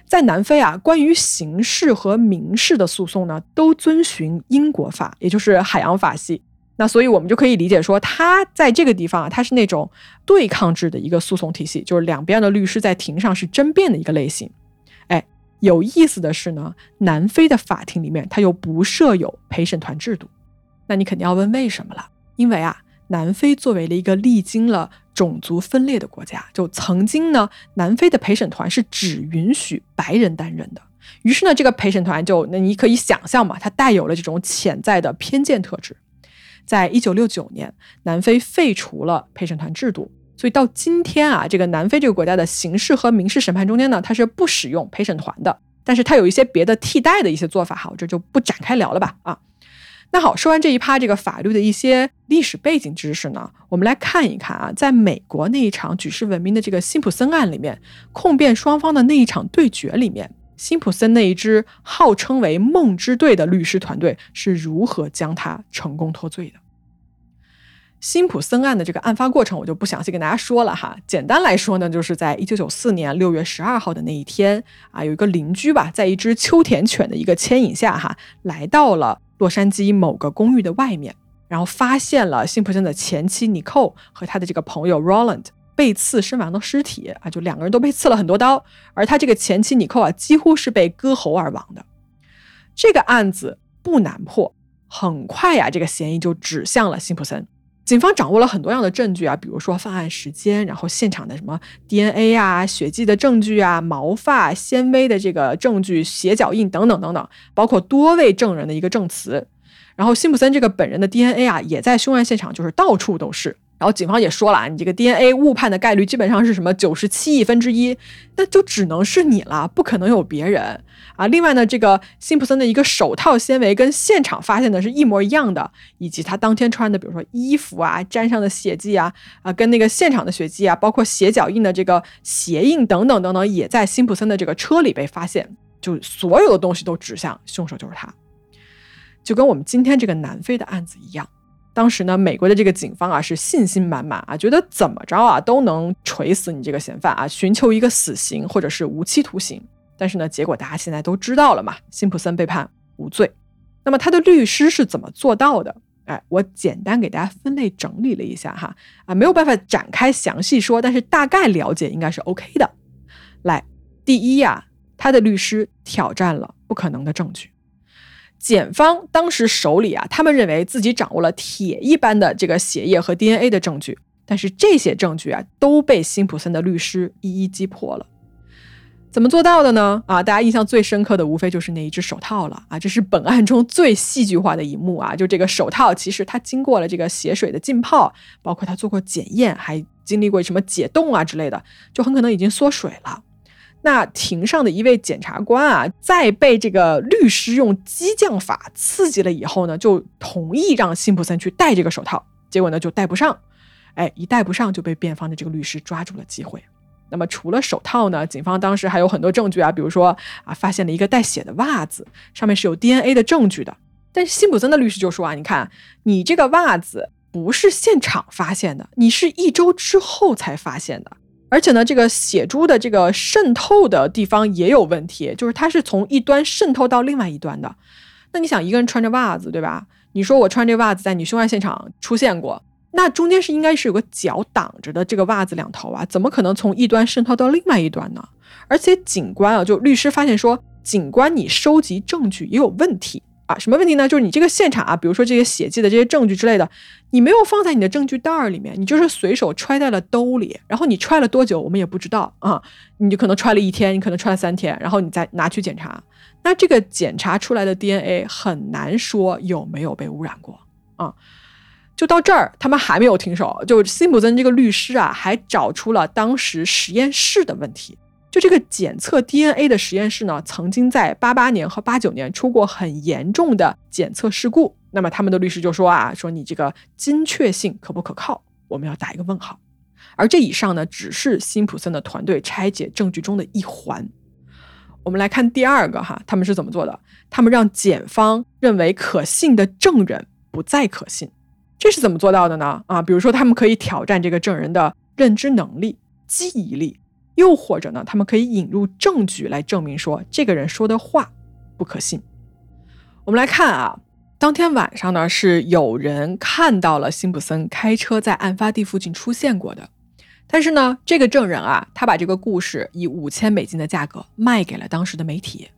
S1: 在南非啊，关于刑事和民事的诉讼呢，都遵循英国法，也就是海洋法系。那所以我们就可以理解说，它在这个地方啊，它是那种对抗制的一个诉讼体系，就是两边的律师在庭上是争辩的一个类型。有意思的是呢，南非的法庭里面它又不设有陪审团制度，那你肯定要问为什么了？因为啊，南非作为了一个历经了种族分裂的国家，就曾经呢，南非的陪审团是只允许白人担任的。于是呢，这个陪审团就那你可以想象嘛，它带有了这种潜在的偏见特质。在一九六九年，南非废除了陪审团制度。所以到今天啊，这个南非这个国家的刑事和民事审判中间呢，它是不使用陪审团的，但是它有一些别的替代的一些做法哈，我这就不展开聊了吧啊。那好，说完这一趴这个法律的一些历史背景知识呢，我们来看一看啊，在美国那一场举世闻名的这个辛普森案里面，控辩双方的那一场对决里面，辛普森那一支号称为梦之队的律师团队是如何将他成功脱罪的。辛普森案的这个案发过程，我就不详细跟大家说了哈。简单来说呢，就是在一九九四年六月十二号的那一天啊，有一个邻居吧，在一只秋田犬的一个牵引下哈，来到了洛杉矶某个公寓的外面，然后发现了辛普森的前妻尼寇和他的这个朋友 Roland 被刺身亡的尸体啊，就两个人都被刺了很多刀，而他这个前妻尼寇啊，几乎是被割喉而亡的。这个案子不难破，很快呀，这个嫌疑就指向了辛普森。警方掌握了很多样的证据啊，比如说犯案时间，然后现场的什么 DNA 啊、血迹的证据啊、毛发纤维的这个证据、鞋脚印等等等等，包括多位证人的一个证词。然后辛普森这个本人的 DNA 啊，也在凶案现场，就是到处都是。然后警方也说了啊，你这个 DNA 误判的概率基本上是什么九十七亿分之一，那就只能是你了，不可能有别人啊。另外呢，这个辛普森的一个手套纤维跟现场发现的是一模一样的，以及他当天穿的，比如说衣服啊，沾上的血迹啊，啊，跟那个现场的血迹啊，包括鞋脚印的这个鞋印等等等等，也在辛普森的这个车里被发现，就所有的东西都指向凶手就是他，就跟我们今天这个南非的案子一样。当时呢，美国的这个警方啊是信心满满啊，觉得怎么着啊都能锤死你这个嫌犯啊，寻求一个死刑或者是无期徒刑。但是呢，结果大家现在都知道了嘛，辛普森被判无罪。那么他的律师是怎么做到的？哎，我简单给大家分类整理了一下哈，啊，没有办法展开详细说，但是大概了解应该是 OK 的。来，第一呀，他的律师挑战了不可能的证据。检方当时手里啊，他们认为自己掌握了铁一般的这个血液和 DNA 的证据，但是这些证据啊都被辛普森的律师一一击破了。怎么做到的呢？啊，大家印象最深刻的无非就是那一只手套了啊，这是本案中最戏剧化的一幕啊！就这个手套，其实它经过了这个血水的浸泡，包括它做过检验，还经历过什么解冻啊之类的，就很可能已经缩水了。那庭上的一位检察官啊，在被这个律师用激将法刺激了以后呢，就同意让辛普森去戴这个手套，结果呢就戴不上，哎，一戴不上就被辩方的这个律师抓住了机会。那么除了手套呢，警方当时还有很多证据啊，比如说啊，发现了一个带血的袜子，上面是有 DNA 的证据的。但是辛普森的律师就说啊，你看你这个袜子不是现场发现的，你是一周之后才发现的。而且呢，这个血珠的这个渗透的地方也有问题，就是它是从一端渗透到另外一端的。那你想，一个人穿着袜子，对吧？你说我穿这袜子在你凶案现场出现过，那中间是应该是有个脚挡着的，这个袜子两头啊，怎么可能从一端渗透到另外一端呢？而且警官啊，就律师发现说，警官你收集证据也有问题。啊，什么问题呢？就是你这个现场啊，比如说这些血迹的这些证据之类的，你没有放在你的证据袋儿里面，你就是随手揣在了兜里，然后你揣了多久，我们也不知道啊。你就可能揣了一天，你可能揣了三天，然后你再拿去检查，那这个检查出来的 DNA 很难说有没有被污染过啊。就到这儿，他们还没有停手，就辛普森这个律师啊，还找出了当时实验室的问题。就这个检测 DNA 的实验室呢，曾经在八八年和八九年出过很严重的检测事故。那么他们的律师就说啊，说你这个精确性可不可靠？我们要打一个问号。而这以上呢，只是辛普森的团队拆解证据中的一环。我们来看第二个哈，他们是怎么做的？他们让检方认为可信的证人不再可信。这是怎么做到的呢？啊，比如说他们可以挑战这个证人的认知能力、记忆力。又或者呢，他们可以引入证据来证明说这个人说的话不可信。我们来看啊，当天晚上呢是有人看到了辛普森开车在案发地附近出现过的，但是呢，这个证人啊，他把这个故事以五千美金的价格卖给了当时的媒体。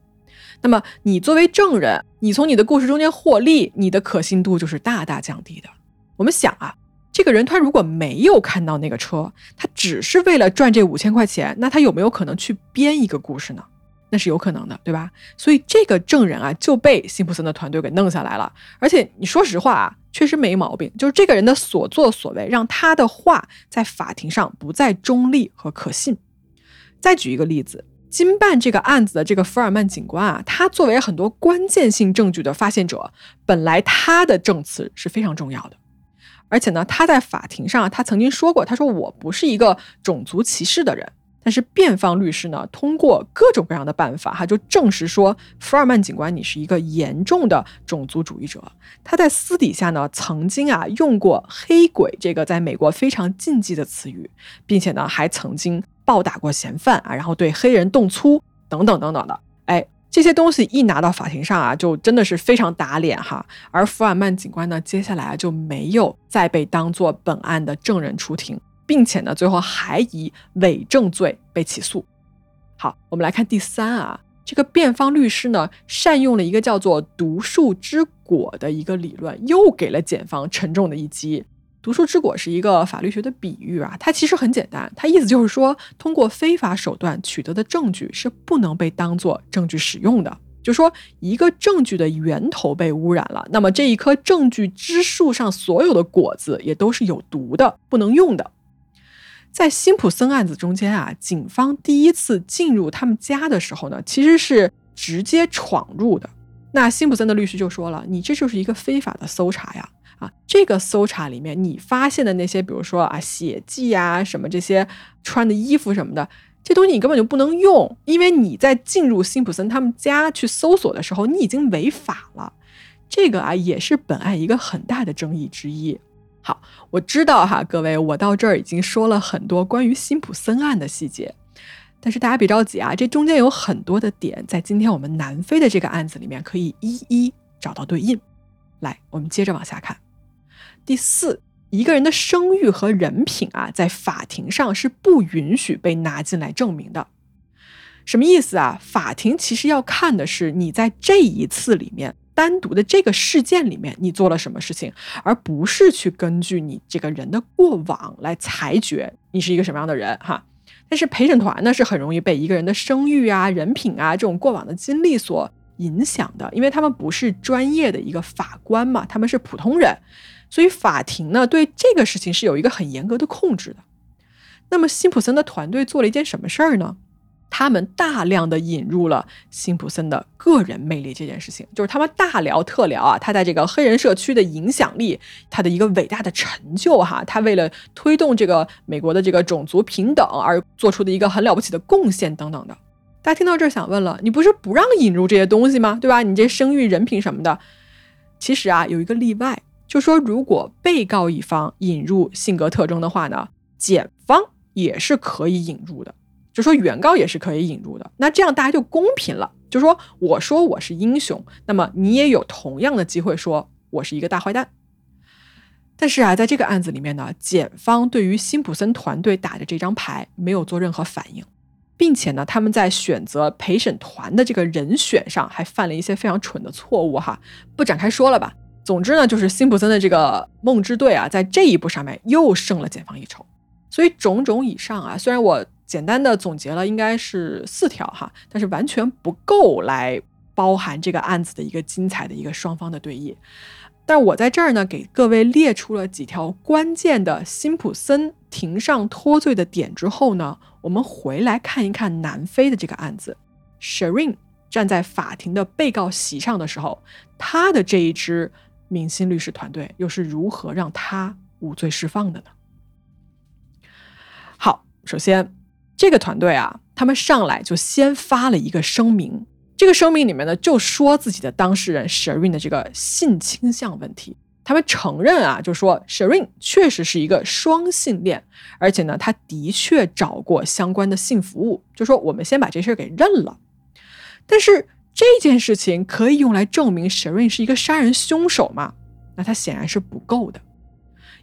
S1: 那么你作为证人，你从你的故事中间获利，你的可信度就是大大降低的。我们想啊。这个人他如果没有看到那个车，他只是为了赚这五千块钱，那他有没有可能去编一个故事呢？那是有可能的，对吧？所以这个证人啊就被辛普森的团队给弄下来了。而且你说实话啊，确实没毛病，就是这个人的所作所为让他的话在法庭上不再中立和可信。再举一个例子，经办这个案子的这个福尔曼警官啊，他作为很多关键性证据的发现者，本来他的证词是非常重要的。而且呢，他在法庭上，他曾经说过，他说我不是一个种族歧视的人。但是辩方律师呢，通过各种各样的办法，哈，就证实说，福尔曼警官你是一个严重的种族主义者。他在私底下呢，曾经啊用过“黑鬼”这个在美国非常禁忌的词语，并且呢，还曾经暴打过嫌犯啊，然后对黑人动粗等等等等的，这些东西一拿到法庭上啊，就真的是非常打脸哈。而福尔曼警官呢，接下来啊就没有再被当做本案的证人出庭，并且呢，最后还以伪证罪被起诉。好，我们来看第三啊，这个辩方律师呢，善用了一个叫做“毒树之果”的一个理论，又给了检方沉重的一击。毒树之果是一个法律学的比喻啊，它其实很简单，它意思就是说，通过非法手段取得的证据是不能被当做证据使用的。就说一个证据的源头被污染了，那么这一棵证据之树上所有的果子也都是有毒的，不能用的。在辛普森案子中间啊，警方第一次进入他们家的时候呢，其实是直接闯入的。那辛普森的律师就说了：“你这就是一个非法的搜查呀。”啊，这个搜查里面你发现的那些，比如说啊血迹啊什么这些穿的衣服什么的，这东西你根本就不能用，因为你在进入辛普森他们家去搜索的时候，你已经违法了。这个啊也是本案一个很大的争议之一。好，我知道哈，各位，我到这儿已经说了很多关于辛普森案的细节，但是大家别着急啊，这中间有很多的点在今天我们南非的这个案子里面可以一一找到对应。来，我们接着往下看。第四，一个人的声誉和人品啊，在法庭上是不允许被拿进来证明的。什么意思啊？法庭其实要看的是你在这一次里面单独的这个事件里面你做了什么事情，而不是去根据你这个人的过往来裁决你是一个什么样的人哈。但是陪审团呢是很容易被一个人的声誉啊、人品啊这种过往的经历所影响的，因为他们不是专业的一个法官嘛，他们是普通人，所以法庭呢对这个事情是有一个很严格的控制的。那么辛普森的团队做了一件什么事儿呢？他们大量的引入了辛普森的个人魅力这件事情，就是他们大聊特聊啊，他在这个黑人社区的影响力，他的一个伟大的成就哈，他为了推动这个美国的这个种族平等而做出的一个很了不起的贡献等等的。大家听到这儿想问了，你不是不让引入这些东西吗？对吧？你这声誉、人品什么的，其实啊有一个例外，就说如果被告一方引入性格特征的话呢，检方也是可以引入的。就说原告也是可以引入的，那这样大家就公平了。就说我说我是英雄，那么你也有同样的机会说我是一个大坏蛋。但是啊，在这个案子里面呢，检方对于辛普森团队打的这张牌没有做任何反应，并且呢，他们在选择陪审团的这个人选上还犯了一些非常蠢的错误哈，不展开说了吧。总之呢，就是辛普森的这个梦之队啊，在这一步上面又胜了检方一筹。所以种种以上啊，虽然我。简单的总结了，应该是四条哈，但是完全不够来包含这个案子的一个精彩的一个双方的对弈。但我在这儿呢，给各位列出了几条关键的辛普森庭上脱罪的点之后呢，我们回来看一看南非的这个案子。Shireen 站在法庭的被告席上的时候，他的这一支明星律师团队又是如何让他无罪释放的呢？好，首先。这个团队啊，他们上来就先发了一个声明。这个声明里面呢，就说自己的当事人 Shirin 的这个性倾向问题。他们承认啊，就说 Shirin 确实是一个双性恋，而且呢，他的确找过相关的性服务。就说我们先把这事儿给认了。但是这件事情可以用来证明 Sherry 是一个杀人凶手吗？那他显然是不够的。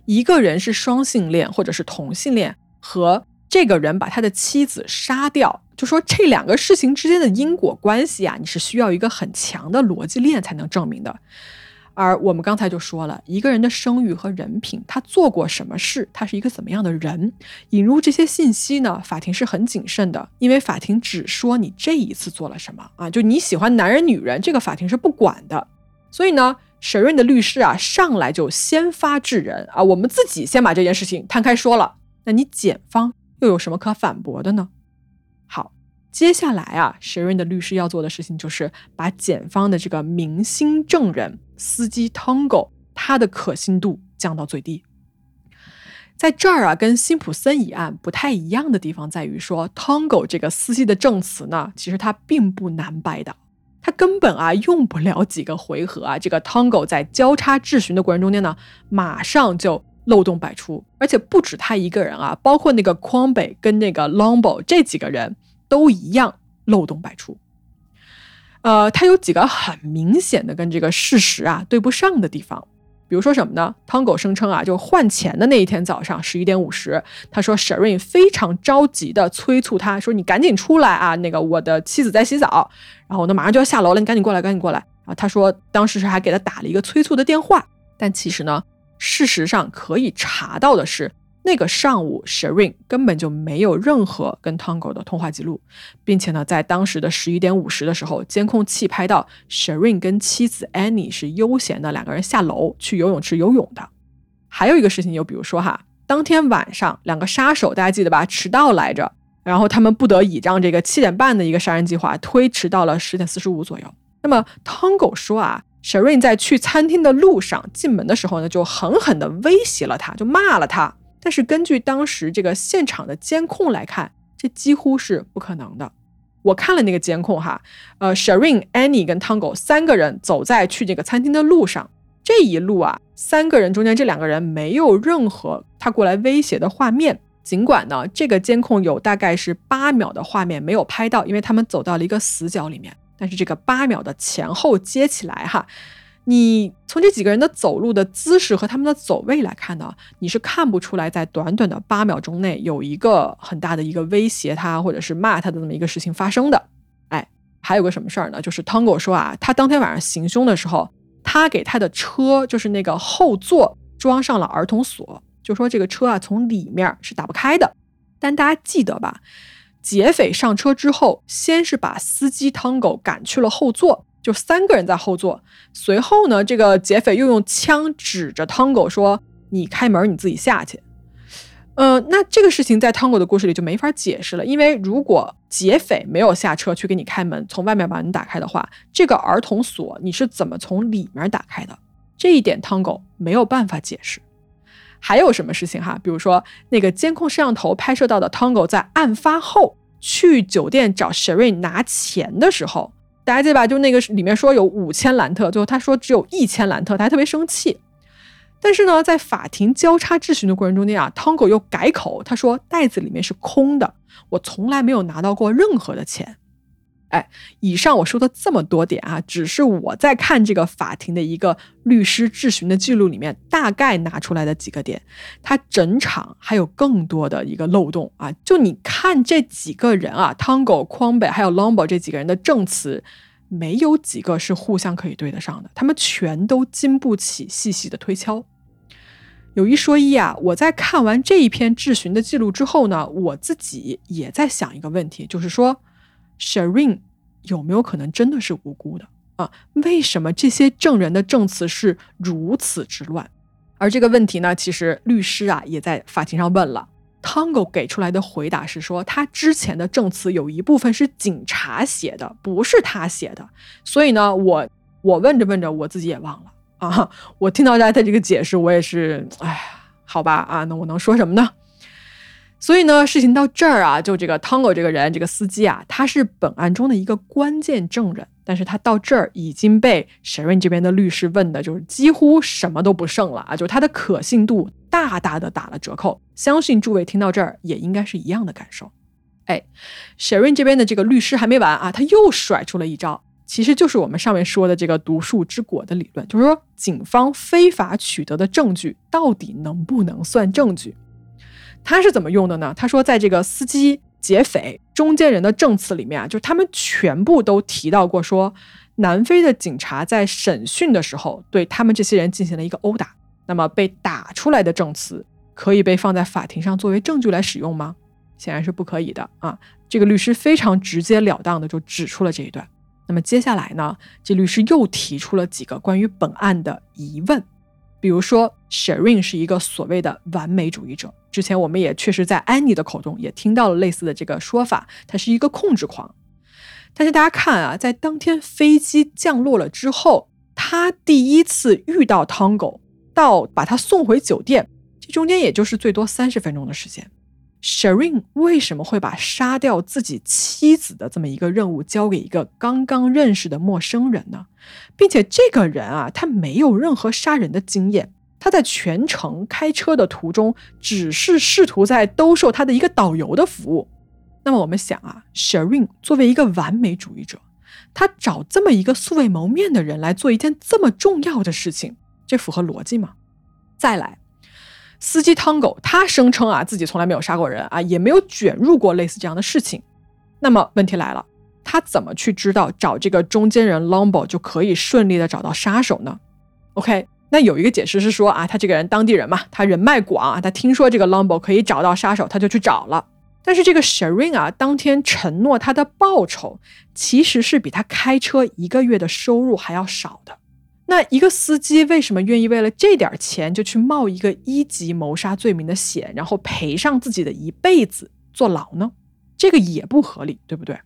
S1: 一个人是双性恋或者是同性恋和这个人把他的妻子杀掉，就说这两个事情之间的因果关系啊，你是需要一个很强的逻辑链才能证明的。而我们刚才就说了，一个人的声誉和人品，他做过什么事，他是一个怎么样的人，引入这些信息呢？法庭是很谨慎的，因为法庭只说你这一次做了什么啊，就你喜欢男人女人，这个法庭是不管的。所以呢，沈润的律师啊，上来就先发制人啊，我们自己先把这件事情摊开说了，那你检方。又有什么可反驳的呢？好，接下来啊，Sharon 的律师要做的事情就是把检方的这个明星证人司机 Tango 他的可信度降到最低。在这儿啊，跟辛普森一案不太一样的地方在于说，Tango 这个司机的证词呢，其实他并不难掰的，他根本啊用不了几个回合啊，这个 Tango 在交叉质询的过程中间呢，马上就。漏洞百出，而且不止他一个人啊，包括那个匡北跟那个 Longbo 这几个人都一样漏洞百出。呃，他有几个很明显的跟这个事实啊对不上的地方，比如说什么呢？汤狗声称啊，就换钱的那一天早上十一点五十，他说 Sharon 非常着急的催促他说：“你赶紧出来啊，那个我的妻子在洗澡，然后呢马上就要下楼了，你赶紧过来，赶紧过来。”啊，他说当时是还给他打了一个催促的电话，但其实呢。事实上可以查到的是，那个上午 Shireen 根本就没有任何跟 Tango 的通话记录，并且呢，在当时的十一点五十的时候，监控器拍到 Shireen 跟妻子 Annie 是悠闲的两个人下楼去游泳池游泳的。还有一个事情，就比如说哈，当天晚上两个杀手大家记得吧，迟到来着，然后他们不得已让这个七点半的一个杀人计划推迟到了十点四十五左右。那么 Tango 说啊。Sharon 在去餐厅的路上进门的时候呢，就狠狠地威胁了他，就骂了他。但是根据当时这个现场的监控来看，这几乎是不可能的。我看了那个监控哈，呃，Sharon、Annie 跟 Tango 三个人走在去这个餐厅的路上，这一路啊，三个人中间这两个人没有任何他过来威胁的画面。尽管呢，这个监控有大概是八秒的画面没有拍到，因为他们走到了一个死角里面。但是这个八秒的前后接起来哈，你从这几个人的走路的姿势和他们的走位来看呢，你是看不出来在短短的八秒钟内有一个很大的一个威胁他或者是骂他的这么一个事情发生的。哎，还有个什么事儿呢？就是 Tango 说啊，他当天晚上行凶的时候，他给他的车就是那个后座装上了儿童锁，就说这个车啊从里面是打不开的。但大家记得吧？劫匪上车之后，先是把司机 Tango 赶去了后座，就三个人在后座。随后呢，这个劫匪又用枪指着 Tango 说：“你开门，你自己下去。”呃，那这个事情在 Tango 的故事里就没法解释了，因为如果劫匪没有下车去给你开门，从外面把门打开的话，这个儿童锁你是怎么从里面打开的？这一点 Tango 没有办法解释。还有什么事情哈？比如说那个监控摄像头拍摄到的 Tango 在案发后去酒店找 Sherry 拿钱的时候，大家记得吧？就那个里面说有五千兰特，最后他说只有一千兰特，他还特别生气。但是呢，在法庭交叉质询的过程中间啊汤狗又改口，他说袋子里面是空的，我从来没有拿到过任何的钱。哎，以上我说的这么多点啊，只是我在看这个法庭的一个律师质询的记录里面大概拿出来的几个点，他整场还有更多的一个漏洞啊。就你看这几个人啊，Tango、匡北还有 Lombo 这几个人的证词。没有几个是互相可以对得上的，他们全都经不起细细的推敲。有一说一啊，我在看完这一篇质询的记录之后呢，我自己也在想一个问题，就是说，Shireen 有没有可能真的是无辜的啊？为什么这些证人的证词是如此之乱？而这个问题呢，其实律师啊也在法庭上问了。Tango 给出来的回答是说，他之前的证词有一部分是警察写的，不是他写的。所以呢，我我问着问着，我自己也忘了啊。我听到大家的这个解释，我也是，哎，好吧啊，那我能说什么呢？所以呢，事情到这儿啊，就这个 Tango 这个人，这个司机啊，他是本案中的一个关键证人，但是他到这儿已经被 Sharon 这边的律师问的，就是几乎什么都不剩了啊，就是他的可信度。大大的打了折扣，相信诸位听到这儿也应该是一样的感受。哎，Sharon 这边的这个律师还没完啊，他又甩出了一招，其实就是我们上面说的这个毒树之果的理论，就是说警方非法取得的证据到底能不能算证据？他是怎么用的呢？他说，在这个司机、劫匪、中间人的证词里面啊，就他们全部都提到过，说南非的警察在审讯的时候对他们这些人进行了一个殴打。那么被打出来的证词可以被放在法庭上作为证据来使用吗？显然是不可以的啊！这个律师非常直截了当的就指出了这一段。那么接下来呢，这律师又提出了几个关于本案的疑问，比如说 Shireen 是一个所谓的完美主义者，之前我们也确实在安妮的口中也听到了类似的这个说法，他是一个控制狂。但是大家看啊，在当天飞机降落了之后，他第一次遇到 Tango。到把他送回酒店，这中间也就是最多三十分钟的时间。Shireen 为什么会把杀掉自己妻子的这么一个任务交给一个刚刚认识的陌生人呢？并且这个人啊，他没有任何杀人的经验，他在全程开车的途中，只是试图在兜售他的一个导游的服务。那么我们想啊，Shireen 作为一个完美主义者，他找这么一个素未谋面的人来做一件这么重要的事情。这符合逻辑吗？再来，司机汤狗他声称啊自己从来没有杀过人啊，也没有卷入过类似这样的事情。那么问题来了，他怎么去知道找这个中间人 Lombo 就可以顺利的找到杀手呢？OK，那有一个解释是说啊，他这个人当地人嘛，他人脉广啊，他听说这个 Lombo 可以找到杀手，他就去找了。但是这个 Shireen 啊，当天承诺他的报酬其实是比他开车一个月的收入还要少的。那一个司机为什么愿意为了这点钱就去冒一个一级谋杀罪名的险，然后赔上自己的一辈子坐牢呢？这个也不合理，对不对？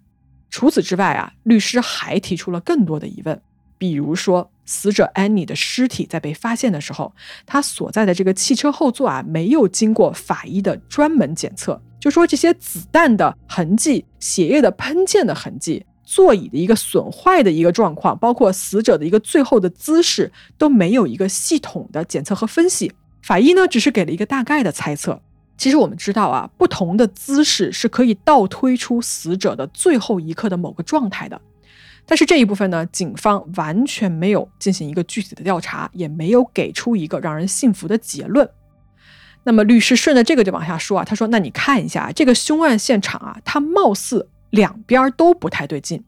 S1: 除此之外啊，律师还提出了更多的疑问，比如说死者安妮的尸体在被发现的时候，他所在的这个汽车后座啊没有经过法医的专门检测，就说这些子弹的痕迹、血液的喷溅的痕迹。座椅的一个损坏的一个状况，包括死者的一个最后的姿势，都没有一个系统的检测和分析。法医呢，只是给了一个大概的猜测。其实我们知道啊，不同的姿势是可以倒推出死者的最后一刻的某个状态的。但是这一部分呢，警方完全没有进行一个具体的调查，也没有给出一个让人信服的结论。那么律师顺着这个就往下说啊，他说：“那你看一下这个凶案现场啊，它貌似……”两边都不太对劲，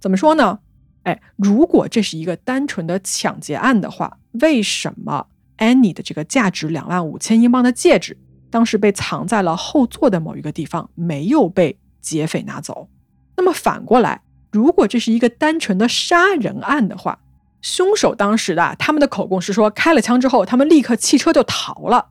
S1: 怎么说呢？哎，如果这是一个单纯的抢劫案的话，为什么 Annie 的这个价值两万五千英镑的戒指，当时被藏在了后座的某一个地方，没有被劫匪拿走？那么反过来，如果这是一个单纯的杀人案的话，凶手当时的他们的口供是说，开了枪之后，他们立刻弃车就逃了。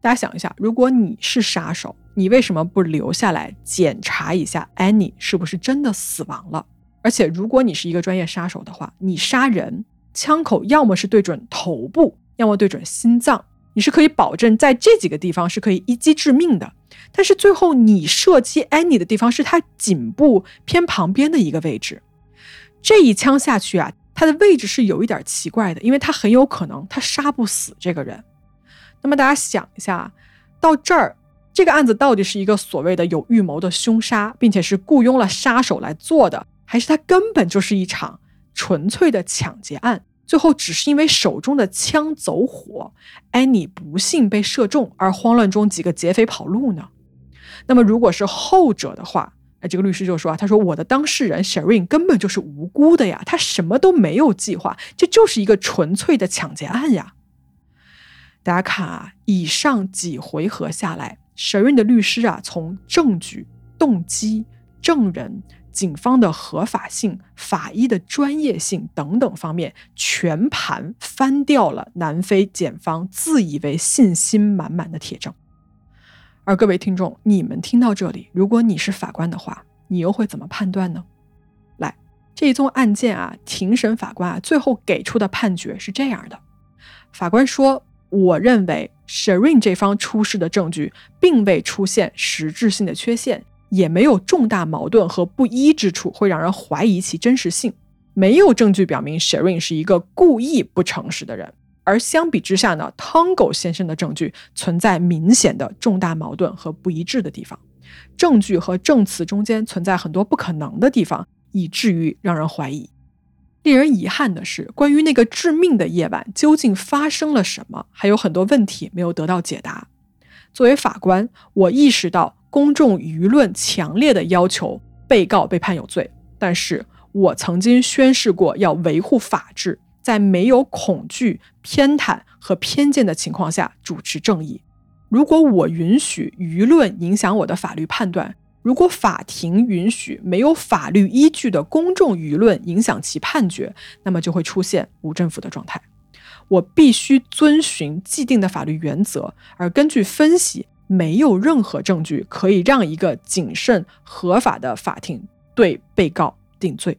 S1: 大家想一下，如果你是杀手，你为什么不留下来检查一下 Annie 是不是真的死亡了？而且，如果你是一个专业杀手的话，你杀人枪口要么是对准头部，要么对准心脏，你是可以保证在这几个地方是可以一击致命的。但是最后你射击 Annie 的地方是他颈部偏旁边的一个位置，这一枪下去啊，他的位置是有一点奇怪的，因为他很有可能他杀不死这个人。那么大家想一下，到这儿这个案子到底是一个所谓的有预谋的凶杀，并且是雇佣了杀手来做的？还是他根本就是一场纯粹的抢劫案，最后只是因为手中的枪走火，安妮不幸被射中，而慌乱中几个劫匪跑路呢？那么如果是后者的话，哎，这个律师就说啊，他说我的当事人 Sharon 根本就是无辜的呀，他什么都没有计划，这就是一个纯粹的抢劫案呀。大家看啊，以上几回合下来神韵的律师啊，从证据、动机、证人。警方的合法性、法医的专业性等等方面，全盘翻掉了南非检方自以为信心满满的铁证。而各位听众，你们听到这里，如果你是法官的话，你又会怎么判断呢？来，这一宗案件啊，庭审法官啊，最后给出的判决是这样的：法官说，我认为 Sharon 这方出示的证据并未出现实质性的缺陷。也没有重大矛盾和不一之处，会让人怀疑其真实性。没有证据表明 Sharon 是一个故意不诚实的人。而相比之下呢，Tongo 先生的证据存在明显的重大矛盾和不一致的地方，证据和证词中间存在很多不可能的地方，以至于让人怀疑。令人遗憾的是，关于那个致命的夜晚究竟发生了什么，还有很多问题没有得到解答。作为法官，我意识到。公众舆论强烈的要求被告被判有罪，但是我曾经宣誓过要维护法治，在没有恐惧、偏袒和偏见的情况下主持正义。如果我允许舆论影响我的法律判断，如果法庭允许没有法律依据的公众舆论影响其判决，那么就会出现无政府的状态。我必须遵循既定的法律原则，而根据分析。没有任何证据可以让一个谨慎合法的法庭对被告定罪，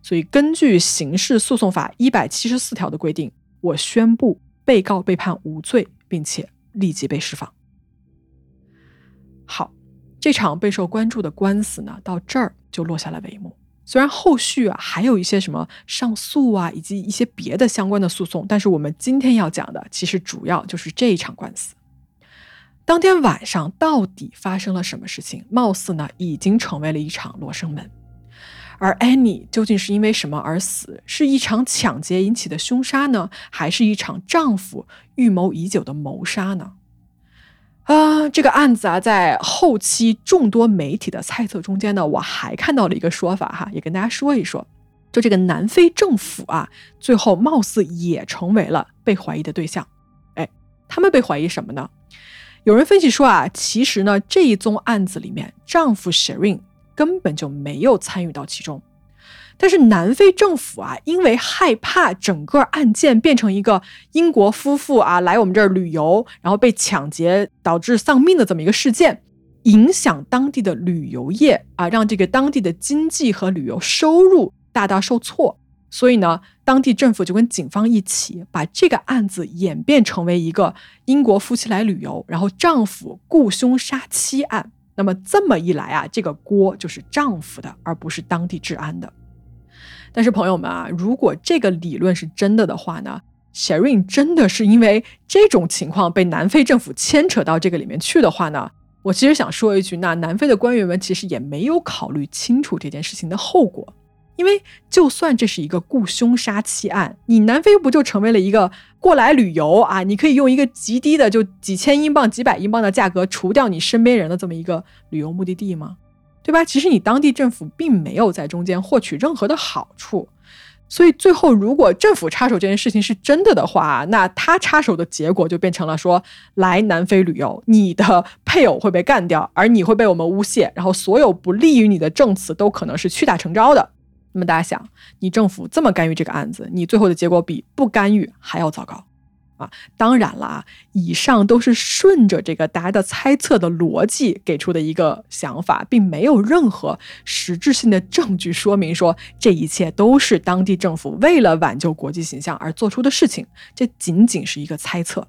S1: 所以根据刑事诉讼法一百七十四条的规定，我宣布被告被判无罪，并且立即被释放。好，这场备受关注的官司呢，到这儿就落下了帷幕。虽然后续啊还有一些什么上诉啊，以及一些别的相关的诉讼，但是我们今天要讲的其实主要就是这一场官司。当天晚上到底发生了什么事情？貌似呢已经成为了一场罗生门。而 Annie 究竟是因为什么而死？是一场抢劫引起的凶杀呢，还是一场丈夫预谋已久的谋杀呢？啊，这个案子啊，在后期众多媒体的猜测中间呢，我还看到了一个说法哈，也跟大家说一说。就这个南非政府啊，最后貌似也成为了被怀疑的对象。哎，他们被怀疑什么呢？有人分析说啊，其实呢，这一宗案子里面，丈夫 Sharon 根本就没有参与到其中。但是南非政府啊，因为害怕整个案件变成一个英国夫妇啊来我们这儿旅游，然后被抢劫导致丧命的这么一个事件，影响当地的旅游业啊，让这个当地的经济和旅游收入大大受挫。所以呢，当地政府就跟警方一起把这个案子演变成为一个英国夫妻来旅游，然后丈夫雇凶杀妻案。那么这么一来啊，这个锅就是丈夫的，而不是当地治安的。但是朋友们啊，如果这个理论是真的的话呢，Sharon 真的是因为这种情况被南非政府牵扯到这个里面去的话呢，我其实想说一句，那南非的官员们其实也没有考虑清楚这件事情的后果。因为就算这是一个雇凶杀妻案，你南非不就成为了一个过来旅游啊？你可以用一个极低的，就几千英镑、几百英镑的价格除掉你身边人的这么一个旅游目的地吗？对吧？其实你当地政府并没有在中间获取任何的好处。所以最后，如果政府插手这件事情是真的的话，那他插手的结果就变成了说，来南非旅游，你的配偶会被干掉，而你会被我们诬陷，然后所有不利于你的证词都可能是屈打成招的。那么大家想，你政府这么干预这个案子，你最后的结果比不干预还要糟糕。啊，当然了啊，以上都是顺着这个大家的猜测的逻辑给出的一个想法，并没有任何实质性的证据说明说这一切都是当地政府为了挽救国际形象而做出的事情，这仅仅是一个猜测。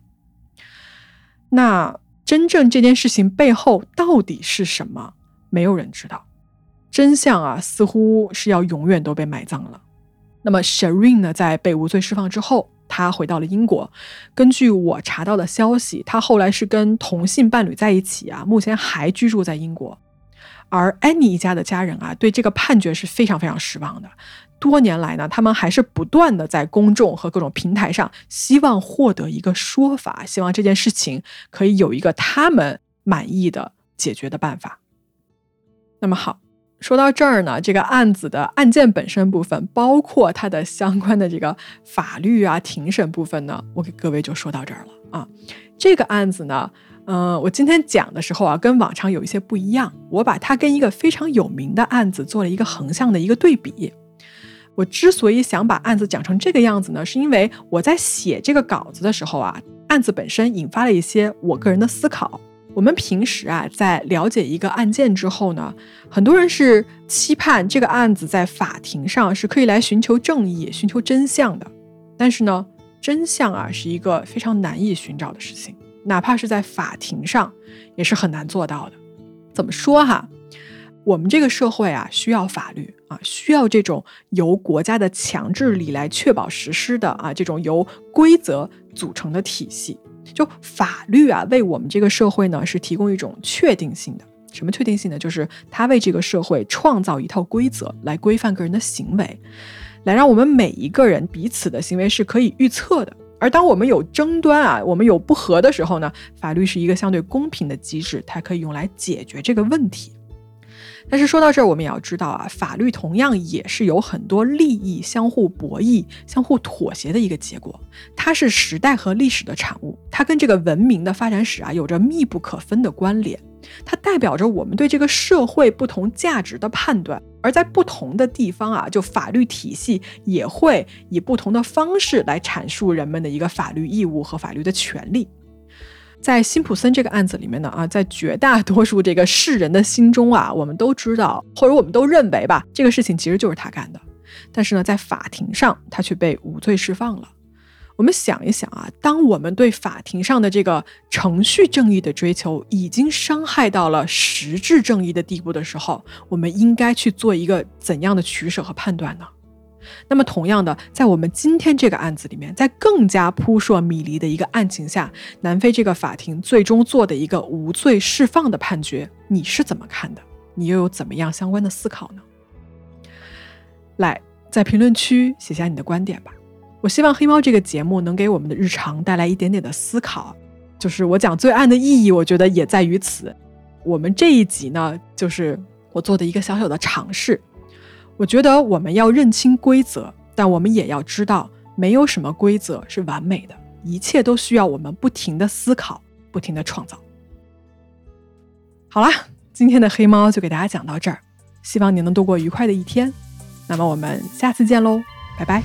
S1: 那真正这件事情背后到底是什么？没有人知道，真相啊，似乎是要永远都被埋葬了。那么 Shireen 呢，在被无罪释放之后。他回到了英国。根据我查到的消息，他后来是跟同性伴侣在一起啊，目前还居住在英国。而安妮一家的家人啊，对这个判决是非常非常失望的。多年来呢，他们还是不断的在公众和各种平台上，希望获得一个说法，希望这件事情可以有一个他们满意的解决的办法。那么好。说到这儿呢，这个案子的案件本身部分，包括它的相关的这个法律啊、庭审部分呢，我给各位就说到这儿了啊。这个案子呢，嗯，我今天讲的时候啊，跟往常有一些不一样，我把它跟一个非常有名的案子做了一个横向的一个对比。我之所以想把案子讲成这个样子呢，是因为我在写这个稿子的时候啊，案子本身引发了一些我个人的思考。我们平时啊，在了解一个案件之后呢，很多人是期盼这个案子在法庭上是可以来寻求正义、寻求真相的。但是呢，真相啊是一个非常难以寻找的事情，哪怕是在法庭上也是很难做到的。怎么说哈？我们这个社会啊，需要法律啊，需要这种由国家的强制力来确保实施的啊，这种由规则组成的体系。就法律啊，为我们这个社会呢是提供一种确定性的。什么确定性呢？就是它为这个社会创造一套规则来规范个人的行为，来让我们每一个人彼此的行为是可以预测的。而当我们有争端啊，我们有不和的时候呢，法律是一个相对公平的机制，它可以用来解决这个问题。但是说到这儿，我们也要知道啊，法律同样也是有很多利益相互博弈、相互妥协的一个结果。它是时代和历史的产物，它跟这个文明的发展史啊有着密不可分的关联。它代表着我们对这个社会不同价值的判断，而在不同的地方啊，就法律体系也会以不同的方式来阐述人们的一个法律义务和法律的权利。在辛普森这个案子里面呢，啊，在绝大多数这个世人的心中啊，我们都知道，或者我们都认为吧，这个事情其实就是他干的。但是呢，在法庭上，他却被无罪释放了。我们想一想啊，当我们对法庭上的这个程序正义的追求已经伤害到了实质正义的地步的时候，我们应该去做一个怎样的取舍和判断呢？那么，同样的，在我们今天这个案子里面，在更加扑朔迷离的一个案情下，南非这个法庭最终做的一个无罪释放的判决，你是怎么看的？你又有怎么样相关的思考呢？来，在评论区写下你的观点吧。我希望黑猫这个节目能给我们的日常带来一点点的思考。就是我讲罪案的意义，我觉得也在于此。我们这一集呢，就是我做的一个小小的尝试。我觉得我们要认清规则但我们也要知道没有什么规则是完美的一切都需要我们不停的思考不停的创造。好啦今天的黑猫就给大家讲到这儿希望你能度过愉快的一天。那么我们下次见喽拜拜。